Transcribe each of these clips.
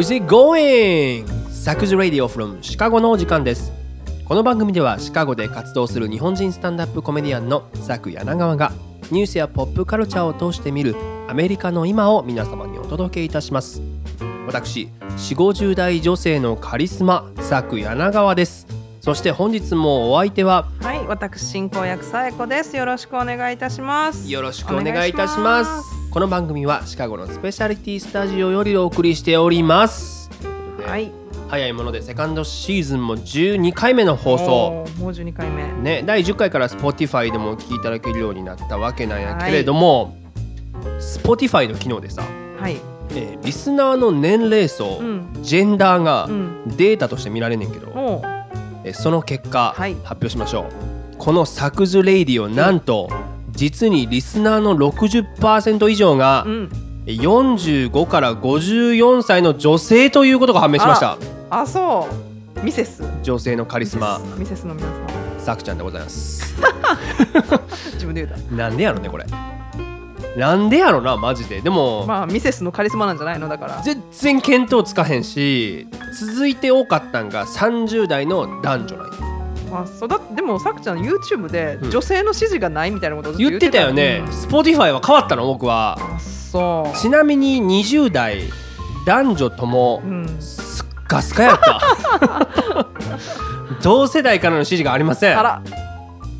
How's it going? サクズ Radio from シカゴのお時間ですこの番組ではシカゴで活動する日本人スタンダップコメディアンのサク柳川がニュースやポップカルチャーを通して見るアメリカの今を皆様にお届けいたします私4 5 0代女性のカリスマサク柳川ですそして本日もお相手ははい、私進行役さえこです。よろしくお願いいたします。よろしくお願いいたしますこの番組はシカゴのスペシャリティスタジオよりお送りしております。はい、早いものでセカンドシーズンも12回目の放送。もう12回目。ね第10回から Spotify でもお聞きいただけるようになったわけなんやけれども、Spotify の機能でさ、はい、えーリスナーの年齢層、うん、ジェンダーがうん、データとして見られんねんけど、えー。その結果、はい。発表しましょう。このサクズレイディオなんと実にリスナーの60%以上がうん、45から54歳の女性ということが判明しました。あ、そう、ミセス。女性のカリスマ。ミセス。の皆さん。さくちゃんでございます。自分で言うた。なんでやろねこれ。なんでやろなマジで。でも、まあ、ミセスのカリスマなんじゃないの？だから。全然見当つかへんし続いて多かったんが30代の男女なんよまあ、そうだでもさくちゃん YouTube でうん。女性の支持がないみたいなことを言ってたよね、Spotify は変わったの僕は。そちなみに20代男女とも。すっかすかやった。同世代からの支持がありません。あら、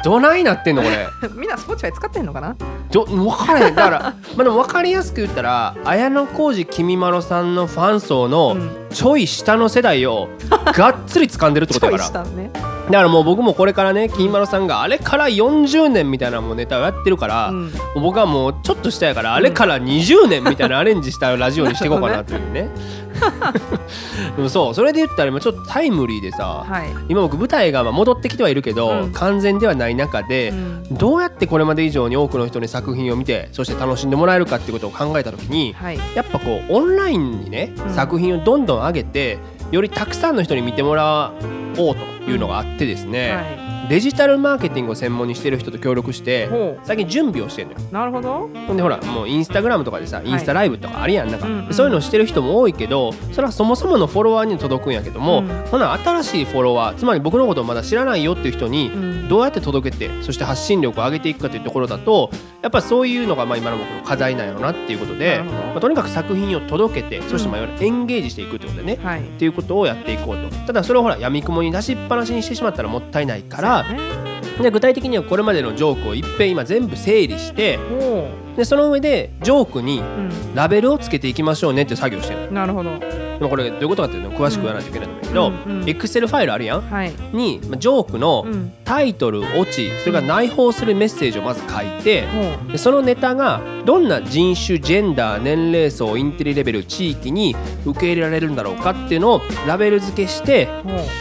どないなってんのこれ？みんな Spotify 使ってんのかな？ど分からへんだからまあでも分かりやすく言ったら綾小路きみまろさんのファン層のうんちょい下の世代を がっつり掴んでるってことちょやからね。だからもう僕もこれからねきみまろさんがあれから40年みたいなもうネタをやってるから、うん。僕はもうちょっと下やからあれから20年みたいなアレンジしたラジオにしていこうかなというね でもそうそれで言ったら今ちょっとタイムリーでさ、はい。今僕舞台がまあ戻ってきてはいるけど、うん完全ではない中で、うんどうやってこれまで以上に多くの人に作品を見てそして楽しんでもらえるかっていうことを考えた時にはい。やっぱこうオンラインにね、うん作品をどんどん上げてよりたくさんの人に見てもらおうというのがあってですね、はい。デジタルマーケティングを専門にしてる人と協力してほ最近準備をしてるのよ。う。なるほど。ほんでほらもうインスタグラムとかでさインスタライブとかあるやんなんか、そういうのしてる人も多いけどそれはそもそものフォロワーに届くんやけども、うんほな新しいフォロワーつまり僕のことをまだ知らないよっていう人にうんどうやって届けてそして発信力を上げていくかというところだとやっぱそういうのがまあ今の僕の課題なんやろなっていうことで、まあとにかく作品を届けてそしてまあいわゆるエンゲージしていくってことでね、はい。っていうことをやっていこうとただそれをほら闇雲に出しっぱなしにしてしまったらもったいないからで具体的にはこれまでのジョークをいっぺん今全部整理してほでその上でジョークに。ラベルをつけていきましょうねっていう作業をしてるなるほど。でもこれどういうことかっていうのを詳しく言わないといけないんだけど、エクセルファイルあるやん？はい。にまあジョークのうん。タイトルオチそれから内包するメッセージをまず書いてほでそのネタがどんな人種ジェンダー年齢層インテリレベル地域に受け入れられるんだろうかっていうのをラベル付けして。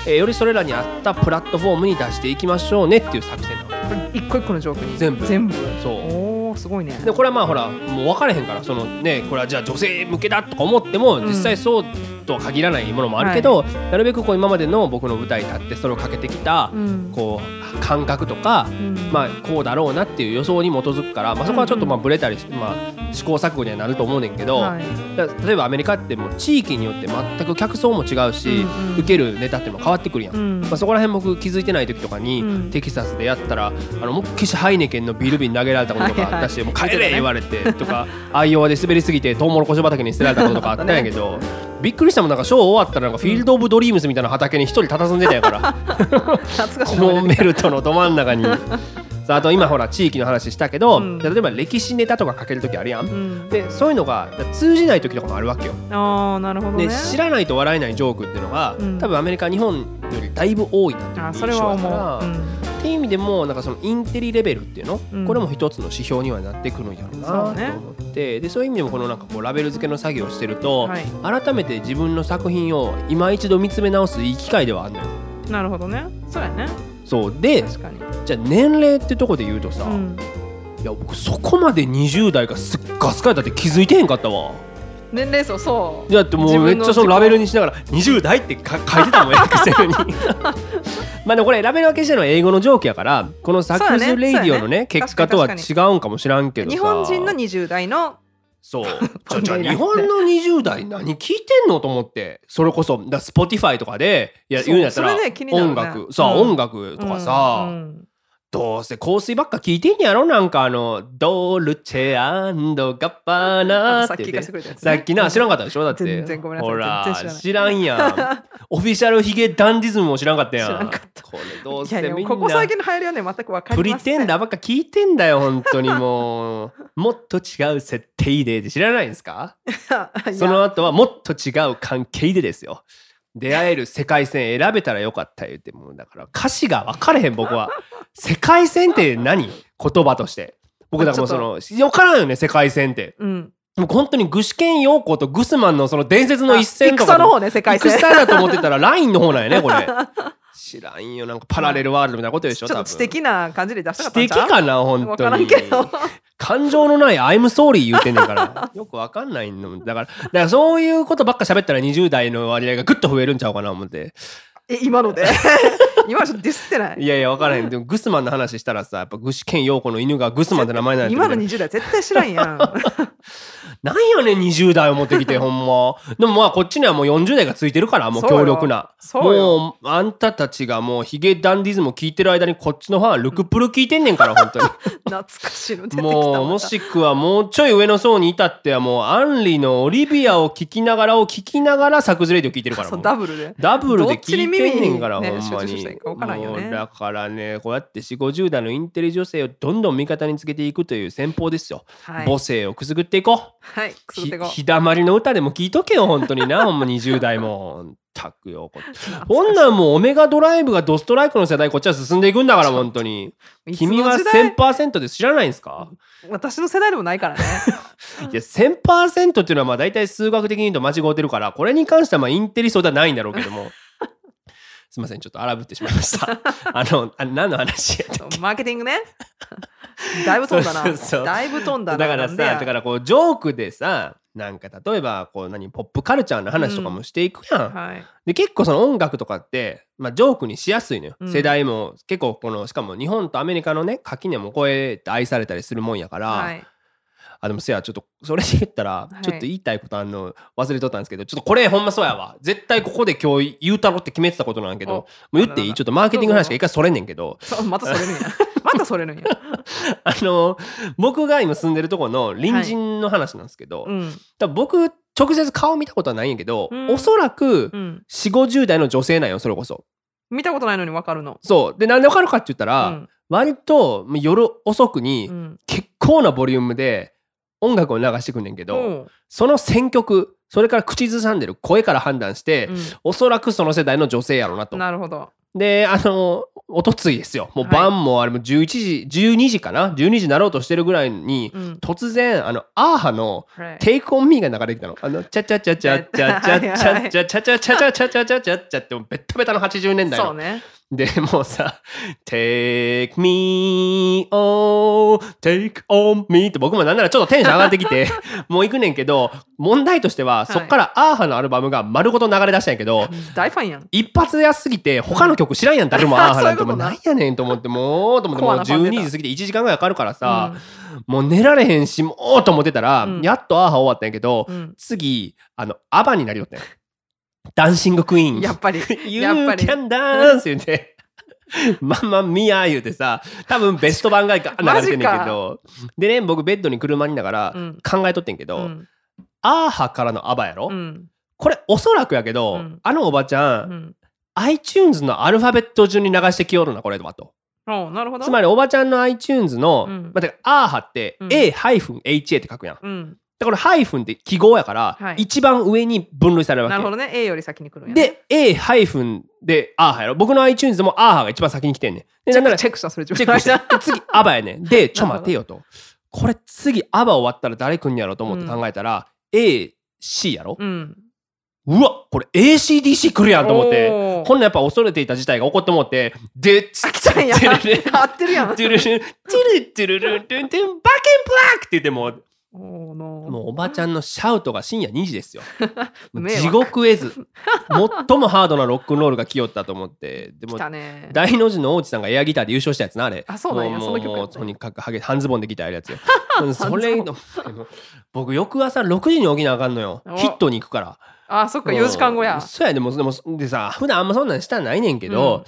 えーよりそれらに合ったプラットフォームに出していきましょうねっていう作戦なのこれ一個一個のジョークに。全部全部。そうすごいね。でこれはまあほらもう分かれへんからそのねこれはじゃあ女性向けだとか思ってもうん実際そうとは限らないものもあるけど、なるべくこう今までの僕の舞台に立ってそれをかけてきたうん。こう感覚とか、うん。まあこうだろうなっていう予想に基づくから、まあ、そこはちょっとまあブレたりまあ、試行錯誤にはなると思うねんけど、はい。だ例えばアメリカってもう地域によって全く客層も違うし、うんうん受けるネタっても変わってくるやん。うん。まあ、そこら辺僕気づいてない時とかに、うんテキサスでやったらあのもっきしハイネケンのビール瓶投げられたこととかし、もう帰れ言われてとかアイオワで滑りすぎてトウモロコシ畑に捨てられたこととかあったんやけど、びっくりしたもんなんかショー終わったらなんかフィールド・オブ・ドリームスみたいな畑に一人佇んでたんやからコモンベル。ルトのど真ん中に。さああと今ほら地域の話したけど、うん例えば歴史ネタとか書ける時あるやん。うん。でそういうのが通じない時とかもあるわけよ。ああ、なるほどね。で知らないと笑えないジョークっていうのが、うん多分アメリカ日本よりだいぶ多いなっていうあ、印それは象だから。っていう意味でもなんかそのインテリレベルっていうの、うんこれも一つの指標にはなってくるんやろうなと思そうねってでそういう意味でもこのなんかこうラベル付けの作業をしてると、はい。改めて自分の作品を今一度見つめ直すいい機会ではあるのよ。なるほどね。そうやね。そうで。じゃあ年齢ってとこで言うとさ、うん。いや僕そこまで20代がすっガスかいたって気づいてへんかったわ。年齢層そう。だってもうめっちゃそのラベルにしながら20代ってか書いてたもん エクセルに。まあでもこれラベル分けしてるのは英語の上記やからこのサックスレイディオのねね。結果とは違うんかもしらんけどさ。日本人の20代の。そう。じ ゃじゃあ日本の20代何聞いてんのと思って。それこそだ Spotify とかでいや言うんやったら、ね。音楽。さあ、うん。音楽とかさ、うんうんどうせ香水ばっか聞いてんやろなんかあのドルチェガッパーナーさって。さっきな知らんかったでしょ？だって。全然ごめんなさい。ほら知らんやん。オフィシャルヒゲダンディズムも知らんかったやん。知らんかった。これどうせみんなここ最近の流行りはね全く分かプリりません。テンダーばっか聞いてんだよ本当にもうもっと違う設定でって知らないんですか？その後はもっと違う関係でですよ。出会える世界線選べたらよかった言ってもうだから歌詞が分かれへん僕は世界線って何？言葉として。僕だからもうその分からんよね世界線って。うん。もう本当に具志堅用高とグスマンのその伝説の一戦とか。戦の方ね世界線戦だと思ってたら ラインの方なんやねこれ。知らんよなんかパラレルワールドみたいなことでしょ多分。ちょっと知的な感じで出したか知的ったんちゃう？かな本当に。感情のない「I'm sorry」言うてんねんから。よくわかんないの。だからだからそういうことばっか喋ったら20代の割合がぐっと増えるんちゃうかな思ってえ今ので？今ちょっとディスってない？いやいやわからへん。でもグスマンの話したらさやっぱ具志堅用子の犬がグスマンって名前なんや今の20代絶対知らんやん なんやねん20代を持ってきて ほんま。でもまあこっちにはもう40代がついてるからもう強力な。そうよ。もうあんたたちがもうヒゲダンディズム聞いてる間にこっちのファンルクプル聞いてんねんから 本当に。懐かしいの出てきたもうもしくはもうちょい上の層に至ってはもうアンリのオリビアを聞きながらを聞きながらサクズレイディを聞いてるからダブルで。ダブルで聞いてんねんから、ねほんまに。ね。だからねこうやって4 5 0代のインテリ女性をどんどん味方につけていくという戦法ですよ、はい。母性をくすぐっていこうはいひひだまりの歌でも聞いとけよ本当にな。ほんま20代も。たくよここんなんもうオメガドライブがドストライクの世代こっちは進んでいくんだから本当に。君は時代？1000%で知らないんですか？私の世代でもないからね。いや1000%っていうのはまあ大体数学的に言うと間違ってるからこれに関してはまあインテリ層ではないんだろうけどもすいませんちょっと荒ぶってしまいました。あのあ何の話やったっけ？マーケティングね。だいぶ飛んだな。そう。そうだいぶ飛んだな。だからさだからこうジョークでさなんか例えばこう何ポップカルチャーの話とかもしていくやん、はい。で結構その音楽とかって、まあ、ジョークにしやすいのよ、うん。世代も結構このしかも日本とアメリカのね垣根も越えて愛されたりするもんやから、はいあでもせやちょっとそれで言ったら、い。ちょっと言いたいことあんの忘れとったんですけどちょっとこれほんまそうやわ。絶対ここで今日言うたろって決めてたことなんやけどもう言っていい？ちょっとマーケティングの話が一回それんねんけど。またそれるんや。またそれるんや。あの僕が今住んでるとこの隣人の話なんですけど、うん。多分僕直接顔見たことはないんやけど、うん。おそらくうん。4 5 0代の女性なんよそれこそ。見たことないのに分かるの。そう。でなんでわかるかって言ったら、うん。割と夜遅くにうん。結構なボリュームで音楽を流してくんねんけど、うん。その選曲それから口ずさんでる声から判断して、うおそらくその世代の女性やろうなと。ん。なるほど。であのおとついですよ。もうはい。晩もあれも11時12時かな？12時になろうとしてるぐらいに、うん。突然あのアーハのはい「Take on Me」が流れてきたの。あの、チャチャチャチャチャチャチャチャチャチャチャチャチャチャチャチャチャチャってもうベッタベタの80年代の。そうねでもうさ「Take me on take on me」って僕もなんならちょっとテンション上がってきて もう行くねんけど問題としては、い。そっからアーハのアルバムが丸ごと流れ出したんやけど大ファンやん。一発やすぎて他の曲知らんやん誰もアーハなんて。もうな。なんやねんと思ってもうと思ってもうコアなファン出た12時過ぎて1時間ぐらいかかるからさ、もう寝られへんしもうと思ってたら、うん。やっとアーハ終わったんやけど、次あのアバになりよったんやダンシングクイーン。やっぱり。You やっぱり。can dance! 言って。ママミア言うてさ多分ベスト版が流れてんねんけど。でね僕ベッドに車にいながらうん。考えとってんけど、うん。アーハからのアバやろ、うん。これおそらくやけど、うん。あのおばちゃん、うん。iTunes のアルファベット順に流してきよるなこれはと。おなるほど。つまりおばちゃんの iTunes の、うん。まあ、だからアーハって、うん。A-HA って書くやん。うんだからハイフンって記号やから、はい。一番上に分類されるわけ。なるほどね。A より先に来るんやね。で A ハイフンでアーハやろ。僕の iTunes でもアーハが一番先に来てんねん。でなんならチェックしたそれ自チェックしてで次アバやねん。でちょ待てよと。これ次アバ終わったら誰来んやろと思って考えたら、AC やろ、うん。うわこれ ACDC 来るやんと思って。ほんのやっぱ恐れていた事態が起こって思ってでつあ来たんや。てる。る 合ってるやん。トゥルルントゥルトゥルルントゥンバッケンブラックって言ってももうおばちゃんのシャウトが深夜2時ですよ。地獄絵図。最もハードなロックンロールが来よったと思って。でも大の字の王子さんがエアギターで優勝したやつなあれ。あそうなんやもその曲やもとにかくハゲ半ズボンでギターやるやつよ。う んそれの僕翌朝6時に起きなあかんのよおヒットに行くからあそっか4時間後やうんそうやでもでもでさ普段あんまそんなんしたないねんけど、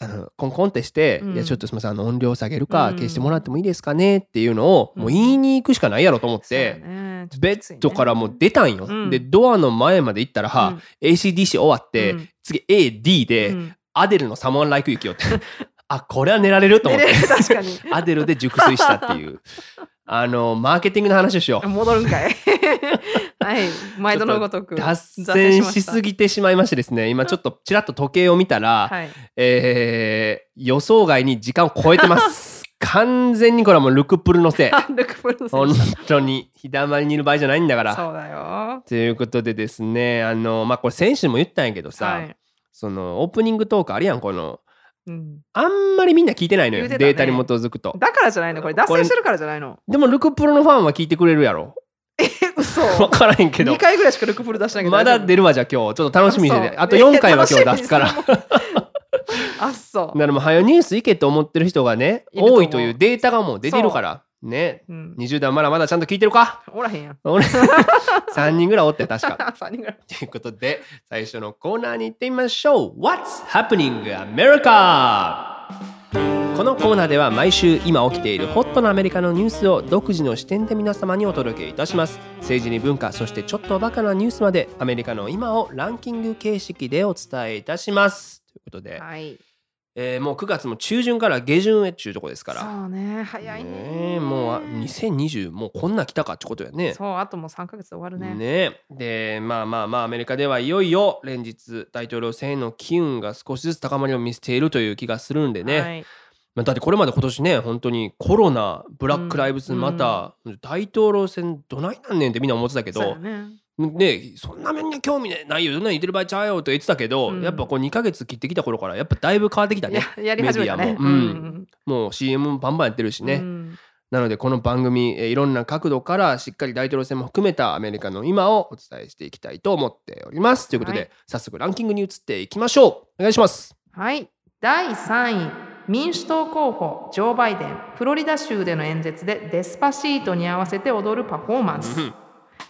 あのコンコンってして、うん。いやちょっとすみませんあの音量下げるか、うん。消してもらってもいいですかねっていうのをもううん言いに行くしかないやろと思って、ねちょっとベッドからもう出たんよ、うん。でドアの前まで行ったら、うん。ACDC 終わって、うん。次 AD で、うん。アデルの「サモン・ライク・ユキ」をって。あこれは寝られると思って。アデルで熟睡したっていうあのマーケティングの話をしよう。戻るんかい。はい。毎度のごとく脱線しすぎぎてしまいましてですね今ちょっとちらっと時計を見たら、はい。えー予想外に時間を超えてます。完全にこれはもうルクプルのせい。あ ルクプルのせい本当に日だまりにいる場合じゃないんだから。そうだよ。ということでですねあのまあこれ先週も言ったんやけどさ、はい。そのオープニングトークあるやんこのうん。あんまりみんな聞いてないのよ、ね。データに基づくと。だからじゃないの？これ脱線してるからじゃないの？でもルクプルのファンは聞いてくれるやろ。え嘘。分からへんけど。2回ぐらいしかルクプル出してないけど。まだ出るわじゃあ今日。ちょっと楽しみにしてて。ああと4回は今日出すから。あそう。だからもう早ニュースいけと思ってる人がね多いというデータがもう出てるからね。うん。20代まだまだちゃんと聞いてるか？おらへんやん。俺3 人ぐらいおって確か。3人ぐらい。ということで最初のコーナーに行ってみましょう。What's happening America? このコーナーでは毎週今起きているホットなアメリカのニュースを独自の視点で皆様にお届けいたします。政治に文化そしてちょっとバカなニュースまでアメリカの今をランキング形式でお伝えいたします。ということで、はいえーもう9月も中旬から下旬へっちゅうとこですから。そうね。早いね。ねえもうあ2020もうこんな来たかってことやね。そうあともう3ヶ月で終わるね。ねでまあまあまあアメリカではいよいよ連日大統領選への機運が少しずつ高まりを見せているという気がするんでね、はい。まあ、だってこれまで今年ね本当にコロナブラック・ライブズうん。また、大統領選どないなんねんってみんな思ってたけど。そうやねねそんな面に興味ないよそんなん言ってる場合ちゃうよと言ってたけど、うん。やっぱこう2ヶ月切ってきた頃からやっぱだいぶ変わってきたね。ややり始めたね。メディアも。うん。もう CM もバンバンやってるしね、うん。なのでこの番組、えーいろんな角度からしっかり大統領選も含めたアメリカの今をお伝えしていきたいと思っております。ということで、はい。早速ランキングに移っていきましょう。お願いします。はい。第3位。民主党候補ジョー・バイデン。フロリダ州での演説でデスパシートに合わせて踊るパフォーマンス。うん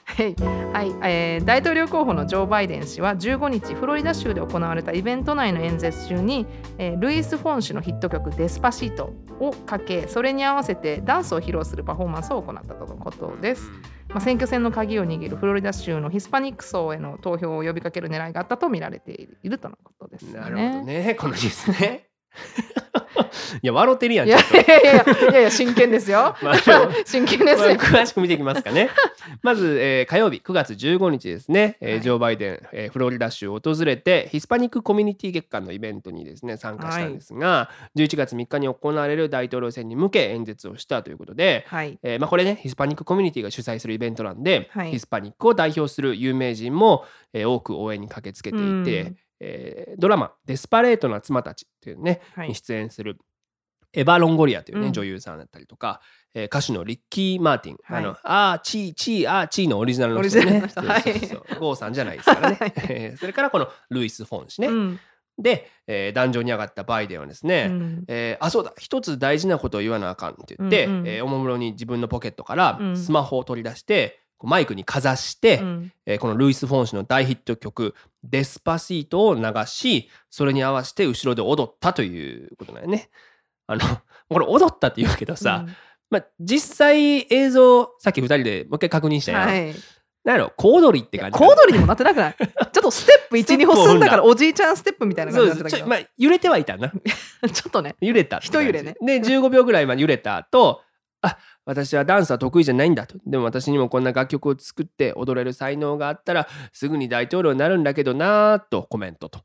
はい、はいえー大統領候補のジョー・バイデン氏は15日フロリダ州で行われたイベント内の演説中に、えールイス・フォン氏のヒット曲「デスパシート」をかけそれに合わせてダンスを披露するパフォーマンスを行ったとのことです、まあ、選挙戦の鍵を握るフロリダ州のヒスパニック層への投票を呼びかける狙いがあったと見られているとのことですね。なるほどね。このニュースね。いや、笑ってるやん。いやいやいやいやいや 真剣ですよ。まあ真剣ですよ。まあ詳しく見ていきますかね。まず、えー火曜日9月15日ですね、えーはいジョー・バイデン、えーフロリダ州を訪れてヒスパニックコミュニティ月間のイベントにですね参加したんですが、11月3日に行われる大統領選に向け演説をしたということで、はい。えーまあ、これねヒスパニックコミュニティが主催するイベントなんで、はいヒスパニックを代表する有名人も、えー多く応援に駆けつけていて、うんえードラマ「デスパレートな妻たち」っていうね、はい。に出演するエヴァ・ロンゴリアというね、うん。女優さんだったりとか、えー歌手のリッキー・マーティン、はい。あのあーチーチーあーチーのオリジナルの人ね。ゴーさんじゃないですからね、はい。えーそれからこのルイス・フォン氏ね、うん。で、えー壇上に上がったバイデンはですね、うん。えーあそうだ一つ大事なことを言わなあかんって言って、うんうん。えーおもむろに自分のポケットからうん。スマホを取り出して、マイクにかざして、うん。えーこのルイス・フォン氏の大ヒット曲「デスパシート」を流しそれに合わせて後ろで踊ったということだよね。あのこれ踊ったって言うけどさ、まあ、実際映像さっき2人でもう一回確認したやん。はい。なんやろ小踊りって感じ小踊りにもなってなくない？ちょっとステップ12ステップを歩進んだからおじいちゃんステップみたいな感じになってたけど。でまあ、揺れてはいたな。ちょっとね。揺れたって感じ。一揺れね。で15秒ぐらいまで揺れた後あ私はダンスは得意じゃないんだとでも私にもこんな楽曲を作って踊れる才能があったらすぐに大統領になるんだけどなぁとコメントと。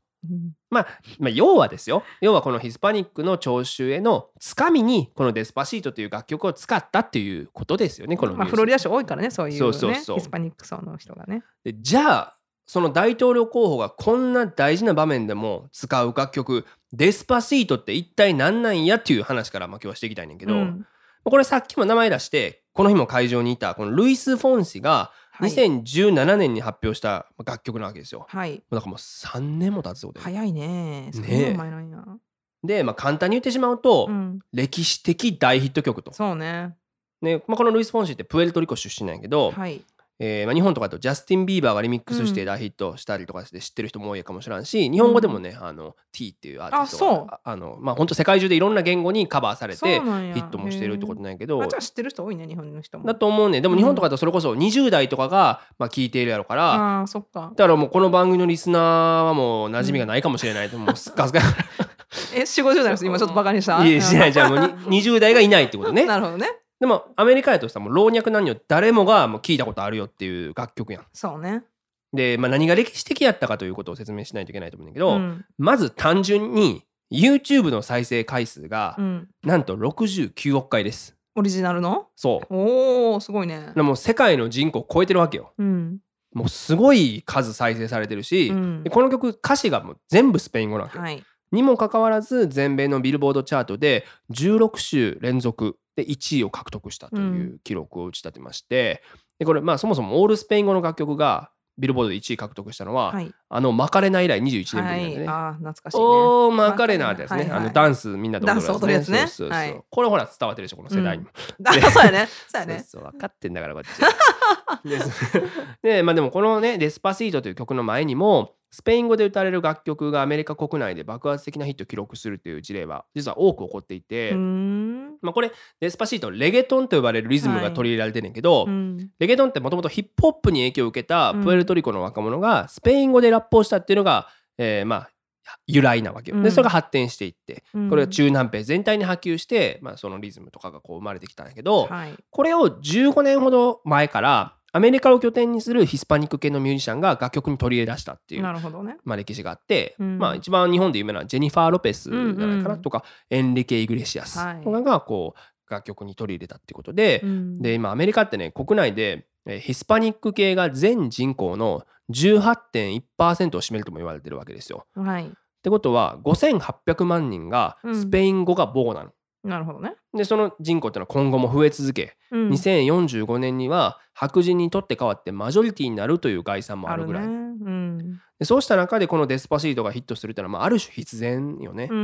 まあ、まあ、要はですよ。要はこのヒスパニックの聴衆へのつかみにこの「デスパシート」という楽曲を使ったっていうことですよねこのまあフロリダ州多いからねそういうね。そうそうそう。ヒスパニック層の人がね。でじゃあその大統領候補がこんな大事な場面でも使う楽曲「デスパシート」って一体何なんやっていう話からまあ今日はしていきたいねんけど、うんこれさっきも名前出してこの日も会場にいたこのルイス・フォン氏がはい。2017年に発表した楽曲なわけですよ。はい。だからもう3年も経つことで。早いね。ね前なんや。で、まあ、簡単に言ってしまうと、うん。歴史的大ヒット曲と。そうね。ねまあ、このルイス・フォンシーってプエルトリコ出身なんやけど、はいえーまあ、日本とかだとジャスティン・ビーバーがリミックスして大ヒットしたりとかして知ってる人も多いかもしれんし日本語でもね、あの T っていうアーティストがああのまあ本当世界中でいろんな言語にカバーされてヒットもしてるってことなんやけどあじゃあ知ってる人多いね日本の人も。だと思うねでも日本とかだとそれこそ20代とかがまあ聞いているやろから、ああそっか。だからもうこの番組のリスナーはもう馴染みがないかもしれないと、もう。すっかすかえ4 5 0代の人今ちょっとバカにした？いやしない。じゃあもうに20代がいないってことね。なるほどねでもアメリカやとさもう老若男女誰もがもう聞いたことあるよっていう楽曲やん。そうね。で、まあ、何が歴史的やったかということを説明しないといけないと思うんだけど、うん。まず単純に YouTube の再生回数がうん。なんと69億回です。オリジナルの？そう。おおすごいね。でもう世界の人口を超えてるわけよ。うん。もうすごい数再生されてるし、うん。でこの曲歌詞がもう全部スペイン語なわけよ、はい。にもかかわらず全米のビルボードチャートで16週連続で1位を獲得したという記録を打ち立てまして、でこれまあそもそもオールスペイン語の楽曲がビルボードで1位獲得したのは、はい。あのマカレナ以来21年ぶはいりなんでね。ああ懐かしいね。おーマカレナってやつね、はいはい。あのダンスみんなで踊るやつね。そうそうそうはい。これほら伝わってるでしょこの世代にも、あそうやね。そうやね。そうそう分かってんだからこっち ですでまあでもこのね「デスパシート」という曲の前にもスペイン語で歌われる楽曲がアメリカ国内で爆発的なヒットを記録するという事例は実は多く起こっていて、まあ、これデスパシートレゲトンと呼ばれるリズムが取り入れられてるんだけど、うん。レゲトンってもともとヒップホップに影響を受けたプエルトリコの若者がスペイン語でラップをしたっていうのが、えーまあ由来なわけよ。うん。でそれが発展していってうん。これが中南米全体に波及して、まあ、そのリズムとかがこう生まれてきたんだけど、はい。これを15年ほど前からアメリカを拠点にするヒスパニック系のミュージシャンが楽曲に取り入れ出したっていう、なるほどね。まあ、歴史があって、うん。まあ、一番日本で有名なジェニファー・ロペスじゃないかなうん。うんとか、エンリケ・イグレシアスはい。とかがこう楽曲に取り入れたってことで、うん。で今アメリカってね国内でえーヒスパニック系が全人口の18.1%を占めるとも言われてるわけですよ。はい。ってことは5800万人がうん。スペイン語が母語なの。なるほどね。でその人口ってのは今後も増え続け、うん。2045年には白人にとって変わってマジョリティになるという概算もあるぐらい。ね。うん。でそうした中でこのデスパシートがヒットするっていうのは、まあ、ある種必然よね。うんう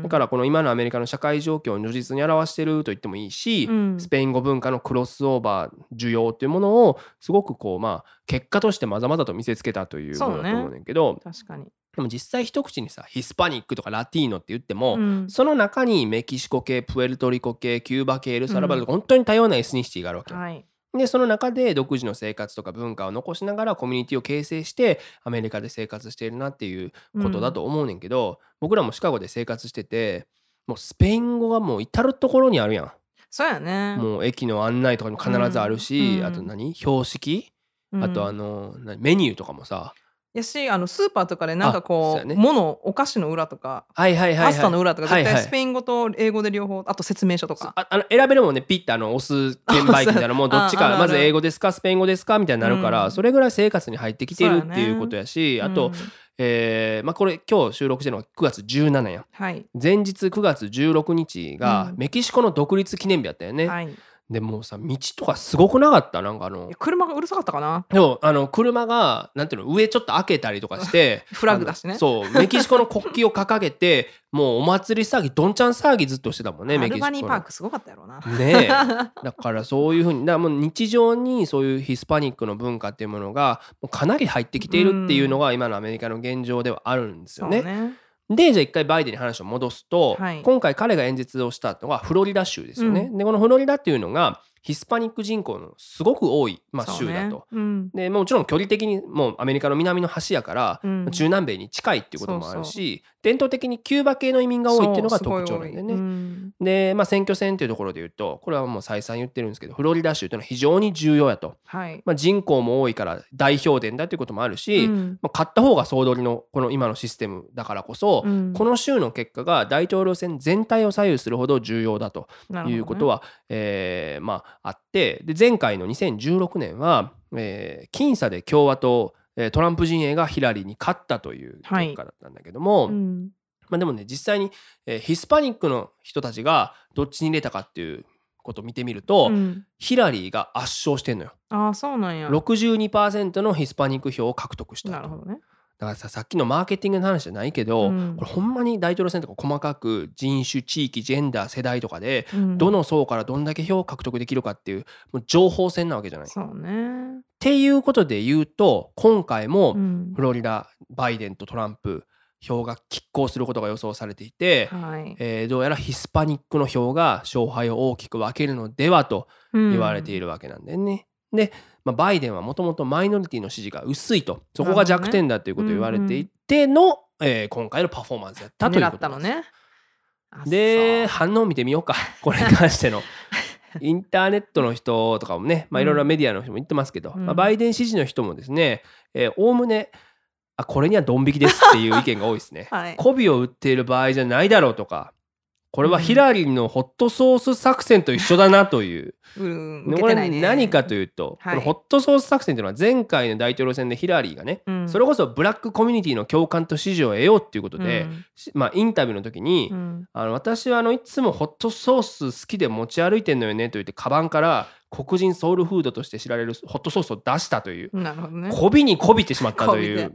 ん。だからこの今のアメリカの社会状況を如実に表してると言ってもいいし、うん。スペイン語文化のクロスオーバー需要っていうものをすごくこうまあ結果としてまざまざと見せつけたというものだと思うねんけど、確かにでも実際一口にさヒスパニックとかラティーノって言っても、うん。その中にメキシコ系プエルトリコ系キューバ系エルサルバドルとか、本当に多様なエスニシティがあるわけ。よ。はい。でその中で独自の生活とか文化を残しながらコミュニティを形成してアメリカで生活しているなっていうことだと思うねんけど、僕らもシカゴで生活しててもうスペイン語がもう至る所にあるやそうやね。ん。もう駅の案内とかにも必ずあるし、うん。あと何？標識、うん。あとあの何？メニューとかもさやしあのスーパーとかでなんかあこうそうやね。物お菓子の裏とかはいはいはい、はい、パスタの裏とか絶対スペイン語と英語で両方あと説明書とか。ああの選べるもんねピッてあの押す券売機みたいなのもう どっちああるあるかまず英語ですかスペイン語ですかみたいになるから、うん。それぐらい生活に入ってきてるっていうことやし、あとうん、えーまあ、これ今日収録してるのが9月17やはい。前日9月16日がうん。メキシコの独立記念日やったよね、はいでもうさ道とかすごくなかった？なんかあの車がうるさかったかな？でもあの車がなんていうの上ちょっと開けたりとかして フラッグだしね。そうメキシコの国旗を掲げて もうお祭り騒ぎどんちゃん騒ぎずっとしてたもんねアメキシコの。ルバニーパークすごかったやろうな。ねえ。だからそういうふうにだもう日常にそういうヒスパニックの文化っていうものがもうかなり入ってきているっていうのが今のアメリカの現状ではあるんですよね。ねでじゃあ一回バイデンに話を戻すと、はい今回彼が演説をしたのがフロリダ州ですよね。でこのフロリダっていうのがヒスパニック人口のすごく多い、まあ、州だと。うん。でもちろん距離的にもうアメリカの南の端やから、うん。中南米に近いっていうこともあるし伝統的にキューバ系の移民が多いっていうのが特徴なんでね。そうん。で、まあ、選挙戦というところで言うとこれはもう再三言ってるんですけどフロリダ州というのは非常に重要やと、はい。まあ、人口も多いから代表伝だということもあるし、うん。まあ、勝った方が総取りのこの今のシステムだからこそ、うん。この州の結果が大統領選全体を左右するほど重要だということは、えーまあ、あってで前回の2016年は、えー僅差で共和党えートランプ陣営がヒラリーに勝ったという結果だったんだけども、うん。まあ、でもね実際に、えーヒスパニックの人たちがどっちに入れたかっていうことを見てみると、うん。ヒラリーが圧勝してんのよ。ああそうなんや。62%のヒスパニック票を獲得したと。なるほどねだからささっきのマーケティングの話じゃないけど、うんこれほんまに大統領選とか細かく人種地域ジェンダー世代とかでうんどの層からどんだけ票を獲得できるかっていうもう情報戦なわけじゃない。っそうね。ていうことで言うと今回もうんフロリダバイデンとトランプ票が拮抗することが予想されていて、はい。えーどうやらヒスパニックの票が勝敗を大きく分けるのではと言われている。るわけなんだよね。で、まあ、バイデンはもともとマイノリティの支持が薄いとそこが弱点だということを言われていての、えー今回のパフォーマンスやったという狙ことです。ったのね。あで反応を見てみようか これに関しての。インターネットの人とかもね、まあ、いろいろメディアの人も言ってますけど、うんまあ、バイデン支持の人もですねおおむねあこれにはドン引きですっていう意見が多いですね。はい。媚びを売っている場合じゃないだろうとかこれはヒラリーのホットソース作戦と一緒だなという。うん。でこれ何かというと、はい。このホットソース作戦というのは前回の大統領選でヒラリーがね、うん。それこそブラックコミュニティの共感と支持を得ようっていうことで、うん。しまあ、インタビューの時に、うん。あの私はあのいつもホットソース好きで持ち歩いてんのよねと言ってカバンから黒人ソウルフードとして知られるホットソースを出したという。なるほどね。こびにこびてしまったとい媚う。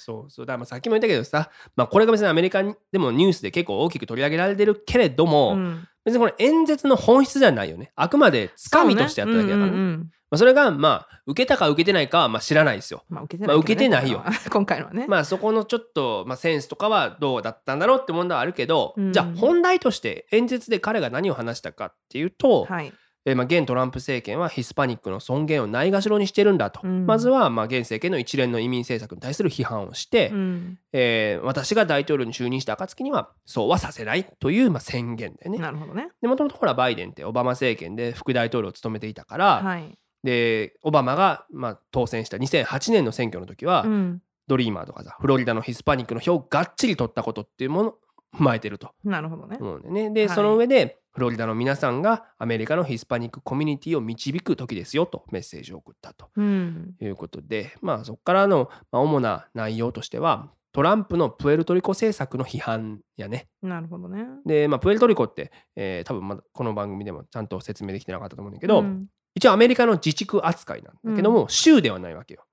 そうそうだからまあさっきも言ったけどさ、まあ、これが別にアメリカでもニュースで結構大きく取り上げられてるけれども、うん。別にこれ演説の本質ではないよね。あくまでつかみとしてやっただけだからね、そうね。うん。うんうんまあ、それがまあ受けたか受けてないかはまあ知らないですよ。まあ受けてまあないね、受けてないよ。今回のはね。まあそこのちょっと、まあ、センスとかはどうだったんだろうって問題はあるけど、うん。じゃあ本題として演説で彼が何を話したかっていうと、はい。えーまあ、現トランプ政権はヒスパニックの尊厳をないがしろにしてるんだと、うんまずはまあ現政権の一連の移民政策に対する批判をして、うんえー私が大統領に就任した暁にはそうはさせないというまあ宣言だよね。なるほどね。でもともとほらバイデンってオバマ政権で副大統領を務めていたから、はい。でオバマがまあ当選した2008年の選挙の時は、うん。ドリーマーとかさフロリダのヒスパニックの票をがっちり取ったことっていうものを踏まえてるとなるほどね。ね。で、はいその上でフロリダの皆さんがアメリカのヒスパニックコミュニティを導く時ですよとメッセージを送ったとうん。いうことでまあそこからの、まあ、主な内容としてはトランプのプエルトリコ政策の批判やね。なるほどね。で、まあ、プエルトリコって、えー多分まだこの番組でもちゃんと説明できてなかったと思うんだけど、うん一応アメリカの自治区扱いなんだけども、州ではないわけよ。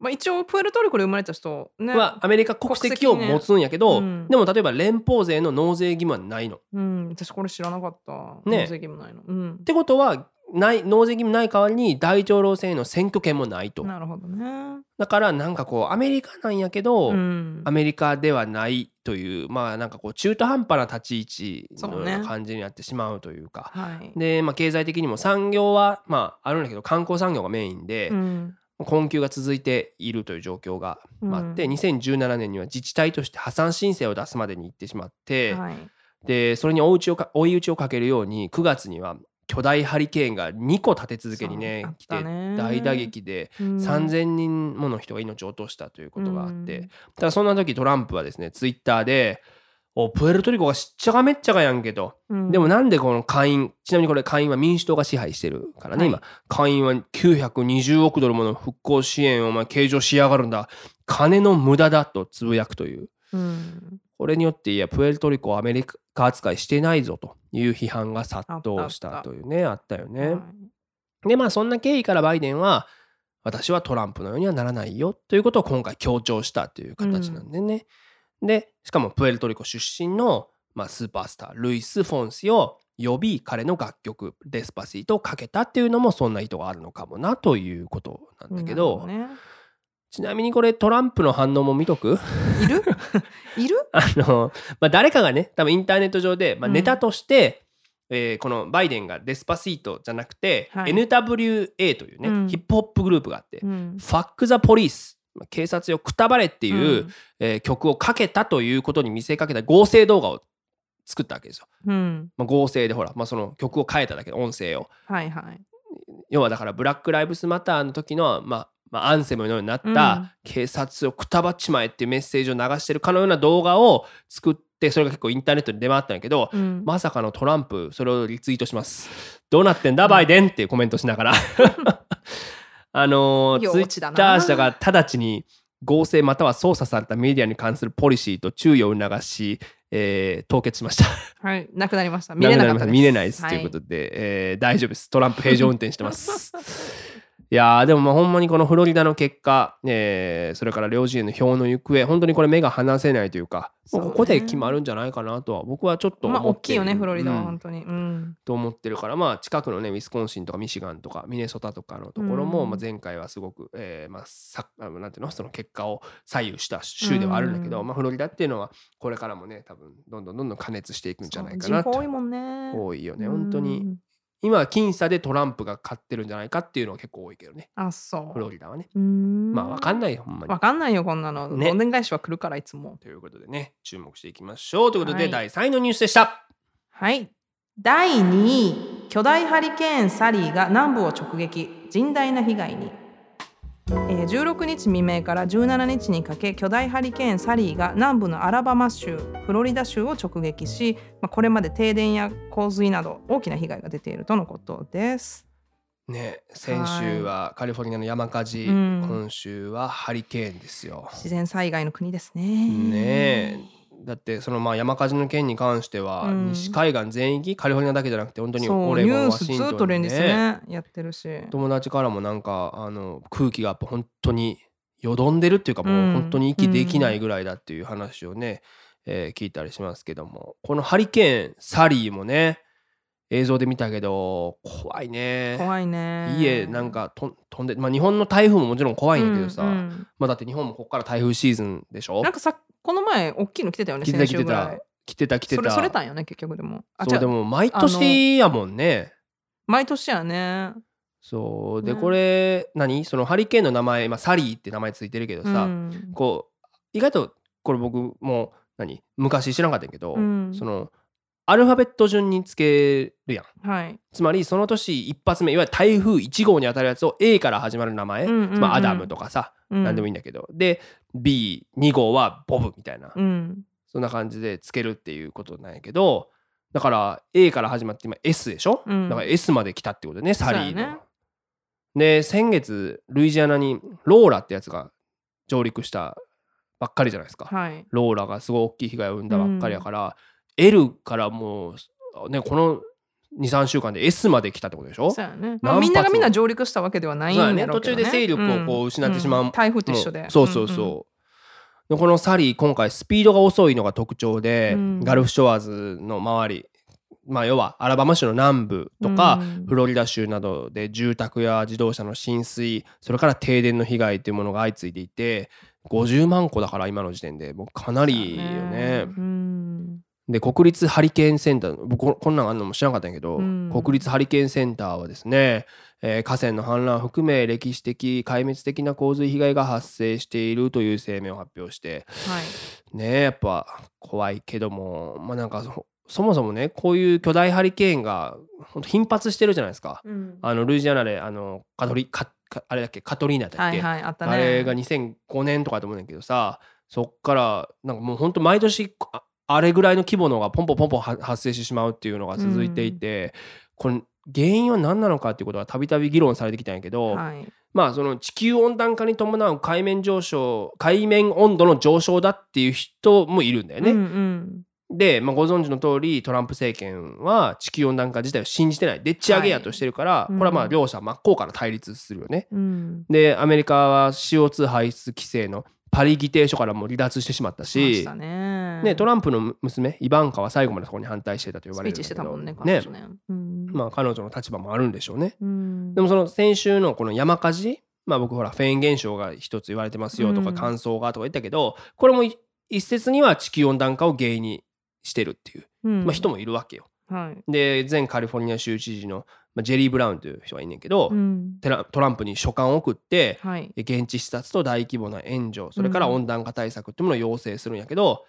まあ一応プエルトリコで生まれた人ね。はアメリカ国籍を持つんやけど、ねうんでも例えば連邦税の納税義務はないの。っうん。私これ知らなかった。ね納税義務ないの。うん。てことはない納税義務ない代わりに大統領選への選挙権もないと。なるほどね。だからなんかこうアメリカなんやけど、うんア。メリカではないというまあなんかこう中途半端な立ち位置のような感じになってしまうというか。はい。で、まあ、経済的にも産業はまああるんだけど観光産業がメインで、うん。困窮が続いているという状況があって、うん2017年には自治体として破産申請を出すまでに行ってしまって、はい。でそれに追い打ちをか追い打ちをかけるように9月には巨大ハリケーンが2個立て続けにね来て大打撃でうん。3,000人もの人が命を落としたということがあって、うん。ただそんな時トランプはですねツイッターで「おプエルトリコがしっちゃかめっちゃかやんけ」と。うん。でもなんでこの下院ちなみにこれ下院は民主党が支配してるからね、はい。今。下院は920億ドルもの復興支援をお前計上しやがるんだ。金の無駄だとつぶやくという。うん。これによっていやプエルトリコをアメリカ扱いしてないぞという批判が殺到したというねあったよね。はい。でまあそんな経緯からバイデンは私はトランプのようにはならないよということを今回強調したという形なんでね。でしかもプエルトリコ出身の、まあ、スーパースタールイス・フォンシを呼び彼の楽曲「デスパシート」をかけたっていうのもそんな意図があるのかもなということなんだけど。ね。ちなみにこれトランプの反応も見とく？いる？いる？あの、まあ、誰かがね多分インターネット上で、まあ、うん。ネタとして、えーこのバイデンがデスパシートじゃなくて、はい。NWA というね、うん。ヒップホップグループがあって、うん。ファック・ザ・ポリス警察よくたばれっていう、うん。えー曲をかけたということに見せかけた合成動画を作ったわけですよ。うん。まあ、合成でほら、まあ、その曲を変えただけの音声を。はいはい。要はだからブラック・ライブスマターの時の、まあまあ、アンセムのようになっうん。た警察をくたばっちまえっていうメッセージを流してるかのような動画を作ってそれが結構インターネットに出回ったんやけど、うん。まさかのトランプそれをリツイートします。どうなってんだバイデンっていうコメントしながらあの幼ツイッター社が直ちに合成または操作されたメディアに関するポリシーと注意を促し、えー凍結しました。はいなくなりました 見れなかったです見れないですというこはとで、えー大丈夫です。トランプ平常運転してます。いやーでもまあほんまにこのフロリダの結果、えーそれから両陣営の票の行方本当にこれ目が離せないというかもうここで決まるんじゃないかなとは僕はちょっとまあ思って大きいよねフロリダはうん。本当に。うん。と思ってるからまあ近くのねウィスコンシンとかミシガンとかミネソタとかのところも、うん。まあ、前回はすごく、えーまあ、さなんていうの？その結果を左右した州ではあるんだけど、うん。まあ、フロリダっていうのはこれからもね多分どんどんどんどん加熱していくんじゃないかなと。人口多いもんね。多いよね本当に。うん今は僅差でトランプが勝ってるんじゃないかっていうのは結構多いけどね。あそう。フロリダはね。うん。まあわかんないよほんまに。わかんないよこんなの、ね。どんでん返しは来るからいつも。ということでね注目していきましょうということで、はい。第3位のニュースでした。はい。第2位巨大ハリケーンサリーが南部を直撃。甚大な被害に、えー16日未明から17日にかけ巨大ハリケーンサリーが南部のアラバマ州フロリダ州を直撃し、まあ、これまで停電や洪水など大きな被害が出ているとのことです。ね先週はカリフォルニアの山火事、うん今週はハリケーンですよ自然災害の国ですね。ねえだってそのまあ山火事の件に関しては、うん。西海岸全域カリフォルニアだけじゃなくて本当にオレゴンワシントンずっと連日ねね。やってるし。友達からもなんかあの空気がやっぱ本当によどんでるっていうかもうん。う本当に息できないぐらいだっていう話をね、えー聞いたりしますけども。このハリケーンサリーもね映像で見たけど怖いね。怖いね。家なんかと飛んで、まあ、日本の台風ももちろん怖いんだけどさ、うんうん。まあ、だって日本もここから台風シーズンでしょ？なんかさこの前大きいの来てたよね来てた来てた。来てた来てた。それそれたんよね結局でも。あそうでも毎年やもんね。毎年やね。そう。でね。これ何？そのハリケーンの名前、まあ、サリーって名前ついてるけどさ、うん。こう意外とこれ僕も何？昔知らなかったけど、うん。そのアルファベット順につけるやん。はい。つまりその年一発目いわゆる台風1号に当たるやつを A から始まる名前、うんうんうん。まあ、アダムとかさ、何でもいいんだけど。で B2 号はボブみたいな、うん。そんな感じでつけるっていうことなんやけどだから A から始まって今 S でしょ、うん。だから S まで来たってことねサリーの。ね。で先月ルイジアナにローラってやつが上陸したばっかりじゃないですか。はい。ローラがすごい大きい被害を生んだばっかりやから、L からもうねこの23週間で S まで来たってことでしょ？そうやね、まあ、みんながみんな上陸したわけではないんそうやねやろうけど、ね、途中で勢力をこう失ってしまう。ん。台風と一緒で。もうそうそうそう、でこのサリー今回スピードが遅いのが特徴で、うん。ガルフショアーズの周りまあ要はアラバマ州の南部とか、うん。フロリダ州などで住宅や自動車の浸水それから停電の被害というものが相次いでいて50万個だから今の時点でもうかなりよね。うんで国立ハリケーンセンター僕ここんなんあんのも知らなかったんやけど、うん。国立ハリケーンセンターはですね、えー河川の氾濫を含め歴史的壊滅的な洪水被害が発生しているという声明を発表してはい。ねやっぱ怖いけどもまあなんかそそもそもねこういう巨大ハリケーンが頻発してるじゃないですか。うん。あのルイジアナであのカトリカカあれだっけカトリーナだっはけ、いはいあね。あれが2005年とかだと思うんだけどさそっからなんかもうほんと毎年ああれぐらいの規模のがポンポンポンポンは発生してしまうっていうのが続いていて、これ原因は何なのかっていうことはたびたび議論されてきたんやけど、はい。まあその地球温暖化に伴う海面上昇海面温度の上昇だっていう人もいるんだよね。うんうん。で、まあ、ご存知の通りトランプ政権は地球温暖化自体を信じてない。でっち上げやとしてるから、はい。これはまあうん両者真っ向から対立するよね。うん。でアメリカは CO2 排出規制のパリ議定書からも離脱してしまったしね。ね、トランプの娘イバンカは最後までそこに反対してたと言われるんだけどね。まあ彼女の立場もあるんでしょうね。うん。でもその先週のこの山火事まあ僕ほらフェーン現象が一つ言われてますよとかうん。乾燥がとか言ったけどこれもい一説には地球温暖化を原因にしてるっていう、うん。まあ、人もいるわけよ。はい。で前カリフォルニア州知事の、まあ、ジェリー・ブラウンという人がいんねんけど、うん。テラトランプに書簡を送ってはい。現地視察と大規模な援助それからうん。温暖化対策っていうものを要請するんやけど、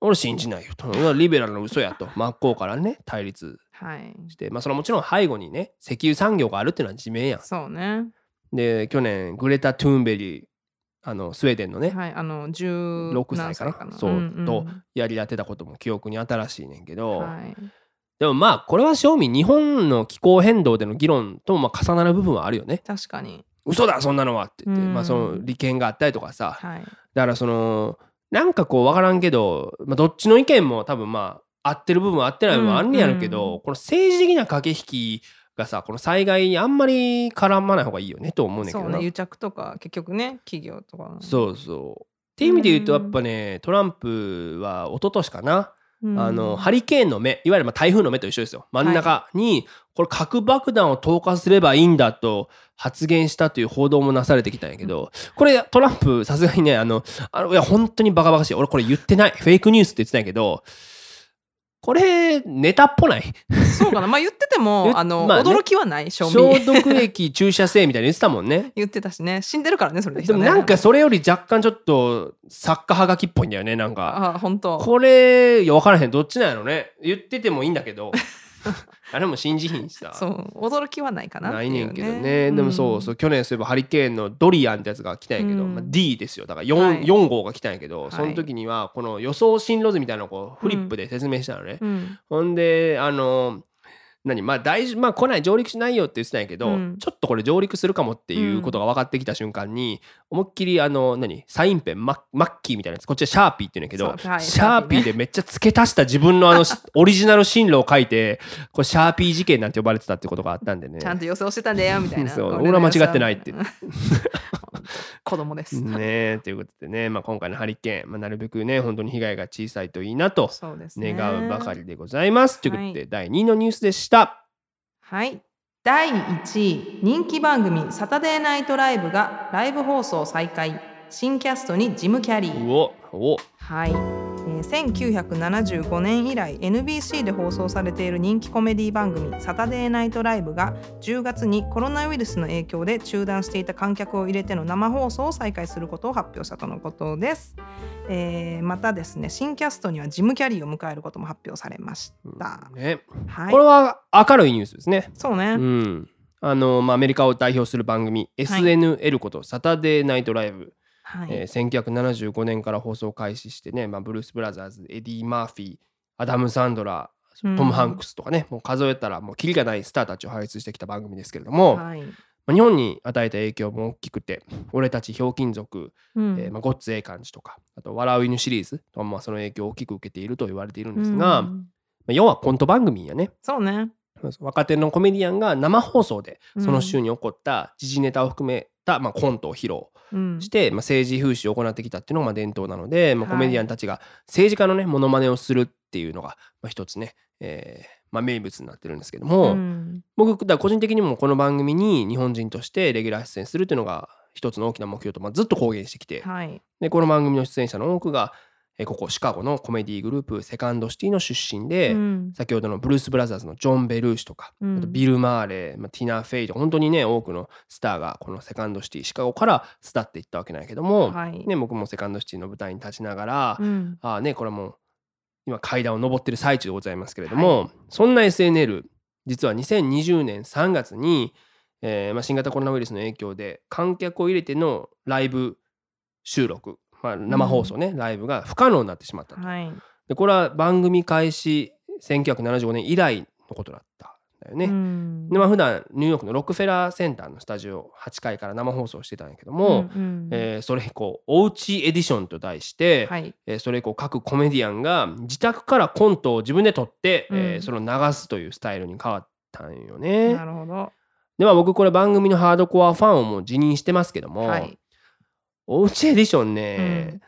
俺信じないよとリベラルの嘘やと。真っ向からね対立はい。して。まあそれはもちろん背後にね石油産業があるっていうのは自明やん。そうね。で去年グレタ・トゥーンベリーあのスウェーデンのね、はいあの16 6歳かな。そう。とやりやってたことも記憶に新しいねんけど、はいでもまあこれは正味日本の気候変動での議論ともまあ重なる部分はあるよね。確かに。嘘だそんなのはって。言って、うん。まあその利権があったりとかさ。はい。だからそのなんかこう分からんけど、まあ、どっちの意見も多分まあ合ってる部分は合ってない部分はあんねやるけど、うんこの政治的な駆け引きがさこの災害にあんまり絡まない方がいいよねと思うんだけどな。そうね癒着とか結局ね企業とかそうそう。っていう意味で言うとやうんっぱねトランプは一昨年かな、うんあのハリケーンの目いわゆるまあ台風の目と一緒ですよ。真ん中にこれ核爆弾を投下すればいいんだと発言したという報道もなされてきたんやけどこれトランプさすがにねあのあのいや本当にバカバカしい。俺これ言ってない。フェイクニュースって言ってたんやけどこれネタっぽない。そうかな。まあ言ってても あの、まあね。驚きはない消毒液注射性みたいに言ってたもんね。言ってたしね。死んでるからねそれで。でもなんかそれより若干ちょっと作家はがきっぽいんだよねなんか。あ本当。これいや分からへん。どっちなんやろね。言っててもいいんだけど あれも信じひんしさそう驚きはないかなってないねんけどね。ね、でもそうそう去年そういえばハリケーンのドリアンってやつが来たんやけど、うん。まあ、D ですよ。だから 4,、はい。4号が来たんやけど、い。その時にはこの予想進路図みたいなのをこうフリップで説明したのね、うん。ほんであの何まあ大丈夫まあ来ない上陸しないよって言ってたんやけど、うん。ちょっとこれ上陸するかもっていうことが分かってきた瞬間に、思いっきりあの何サインペンマッマッキーみたいなやつ。こっちはシャーピーって言うんやけど、はいシャーピーでめっちゃ付け足した自分のあの オリジナル進路を書いてこれシャーピー事件なんて呼ばれてたってことがあったんでね。ちゃんと予想してたんだよみたいな。そうの俺は間違ってないって。子供です、ねえということでね、まあ、今回のハリケーン、まあ、なるべくね本当に被害が小さいといいなと願うばかりでございます。ということで、はい。第2位のニュースでした。はい。第1位人気番組「サタデーナイトライブ」がライブ放送再開。新キャストにジム・キャリー。うおお。はい、えー1975年以来 NBC で放送されている人気コメディ番組「サタデーナイトライブ」が10月にコロナウイルスの影響で中断していた観客を入れての生放送を再開することを発表したとのことです、えーまたですね新キャストにはジム・キャリーを迎えることも発表されました、ね、はい。これは明るいニュースですね。そうね、うん。あのまあ、アメリカを代表する番組 SNL ことサタデーナイトライブ、はい。えー1975年から放送開始してね、まあ、ブルース・ブラザーズエディ・マーフィーアダム・サンドラトム・ハンクスとかね、もう数えたらもうキリがないスターたちを輩出してきた番組ですけれども、はい。まあ、日本に与えた影響も大きくて「俺たちひょうきん族」うん。えーまあ、ごっつええ感じとかあと「笑う犬」シリーズとまあその影響を大きく受けていると言われているんですが、まうん。あ、要はコント番組やね。そうね。若手のコメディアンが生放送でうん。その週に起こった時事ネタを含めた、まあ、コントを披露うん。して、まあ、政治風刺を行ってきたっていうのがまあ伝統なので、まあ、はい。コメディアンたちが政治家のねモノマネをするっていうのが、まあ、一つね、えーまあ、名物になってるんですけども、うん。僕だ個人的にもこの番組に日本人としてレギュラー出演するっていうのが一つの大きな目標と、まあ、ずっと公言してきて、はい。でこの番組の出演者の多くが、えーここシカゴのコメディグループセカンドシティの出身で、うん。先ほどのブルース・ブラザーズのジョン・ベルーシとか、うん。あとビル・マーレー、まあ、ティナ・フェイとか本当にね多くのスターがこのセカンドシティシカゴから巣立っていったわけなんやけども、はい。ね、僕もセカンドシティの舞台に立ちながら、うん。ああねこれはもう今階段を上ってる最中でございますけれども、そんな SNL 実は2020年3月に、えーまあ、新型コロナウイルスの影響で観客を入れてのライブ収録、まあ、生放送ね、ライブが不可能になってしまったと。はい。でこれは番組開始1975年以来のことだったんだよね。うん。でまあ普段ニューヨークのロックフェラーセンターのスタジオ8階から生放送してたんやけども、うんうん。えーそれ以降「おうちエディション」と題して、はい。えーそれ以降各コメディアンが自宅からコントを自分で撮って、えーうんそれを流すというスタイルに変わったんよね。な。るほど。でまあ僕これ番組のハードコアファンをもう自認してますけども、はいおうちエディションね、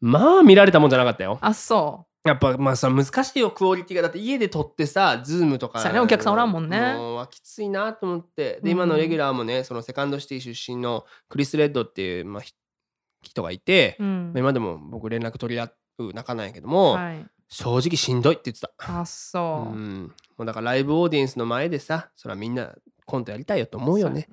まあ見られたもんじゃなかったよ。あそやっぱまあさ難しいよクオリティが。だって家で撮ってさズームとかそうやねお客さんおらんもんね。もうきついなと思って。うん。で今のレギュラーもねそのセカンドシティ出身のクリス・レッドっていう、まあ、ひ人がいて、う、うん。まあ今でも僕連絡取り合う仲なんやけども、はい、正直しんどいって言ってた。あそう。う、ん、もうだからライブオーディエンスの前でさそれはみんなコントやりたいよと思うよね。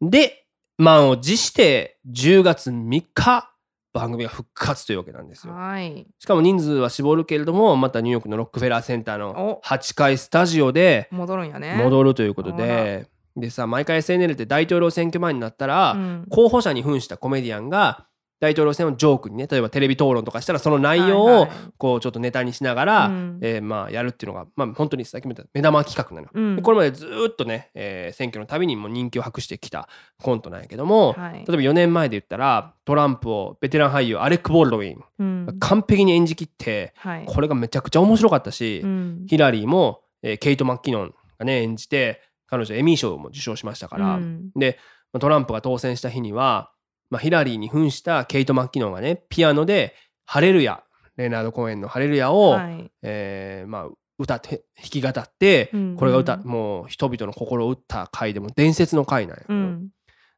ね。で満を持して10月3日番組が復活というわけなんですよ。はい。しかも人数は絞るけれどもまたニューヨークのロックフェラーセンターの8階スタジオで戻るんやね。戻るということで、でさ毎回 SNL って大統領選挙前になったら、うん。候補者に扮したコメディアンが大統領選をジョークにね例えばテレビ討論とかしたらその内容をこうちょっとネタにしながら、うん。えーまあやるっていうのが、まあ、本当にさっきも言った目玉企画なの。うん。でこれまでずーっとね、えー選挙のたびにも人気を博してきたコントなんやけども、はい。例えば4年前で言ったらトランプをベテラン俳優アレック・ボールドウィンうん。が完璧に演じきってはい。これがめちゃくちゃ面白かったし、うん。ヒラリーも、えーケイト・マッキノンがね演じて彼女エミー賞も受賞しましたから、うん。でまあトランプが当選した日には、まあ、ヒラリーに扮したケイト・マッキノンがねピアノで「ハレルヤ」レナード公演の「ハレルヤを」はい。えーまあ、歌って弾き語って、うんうん。これが歌もう人々の心を打った回でも伝説の回なんよ。うん。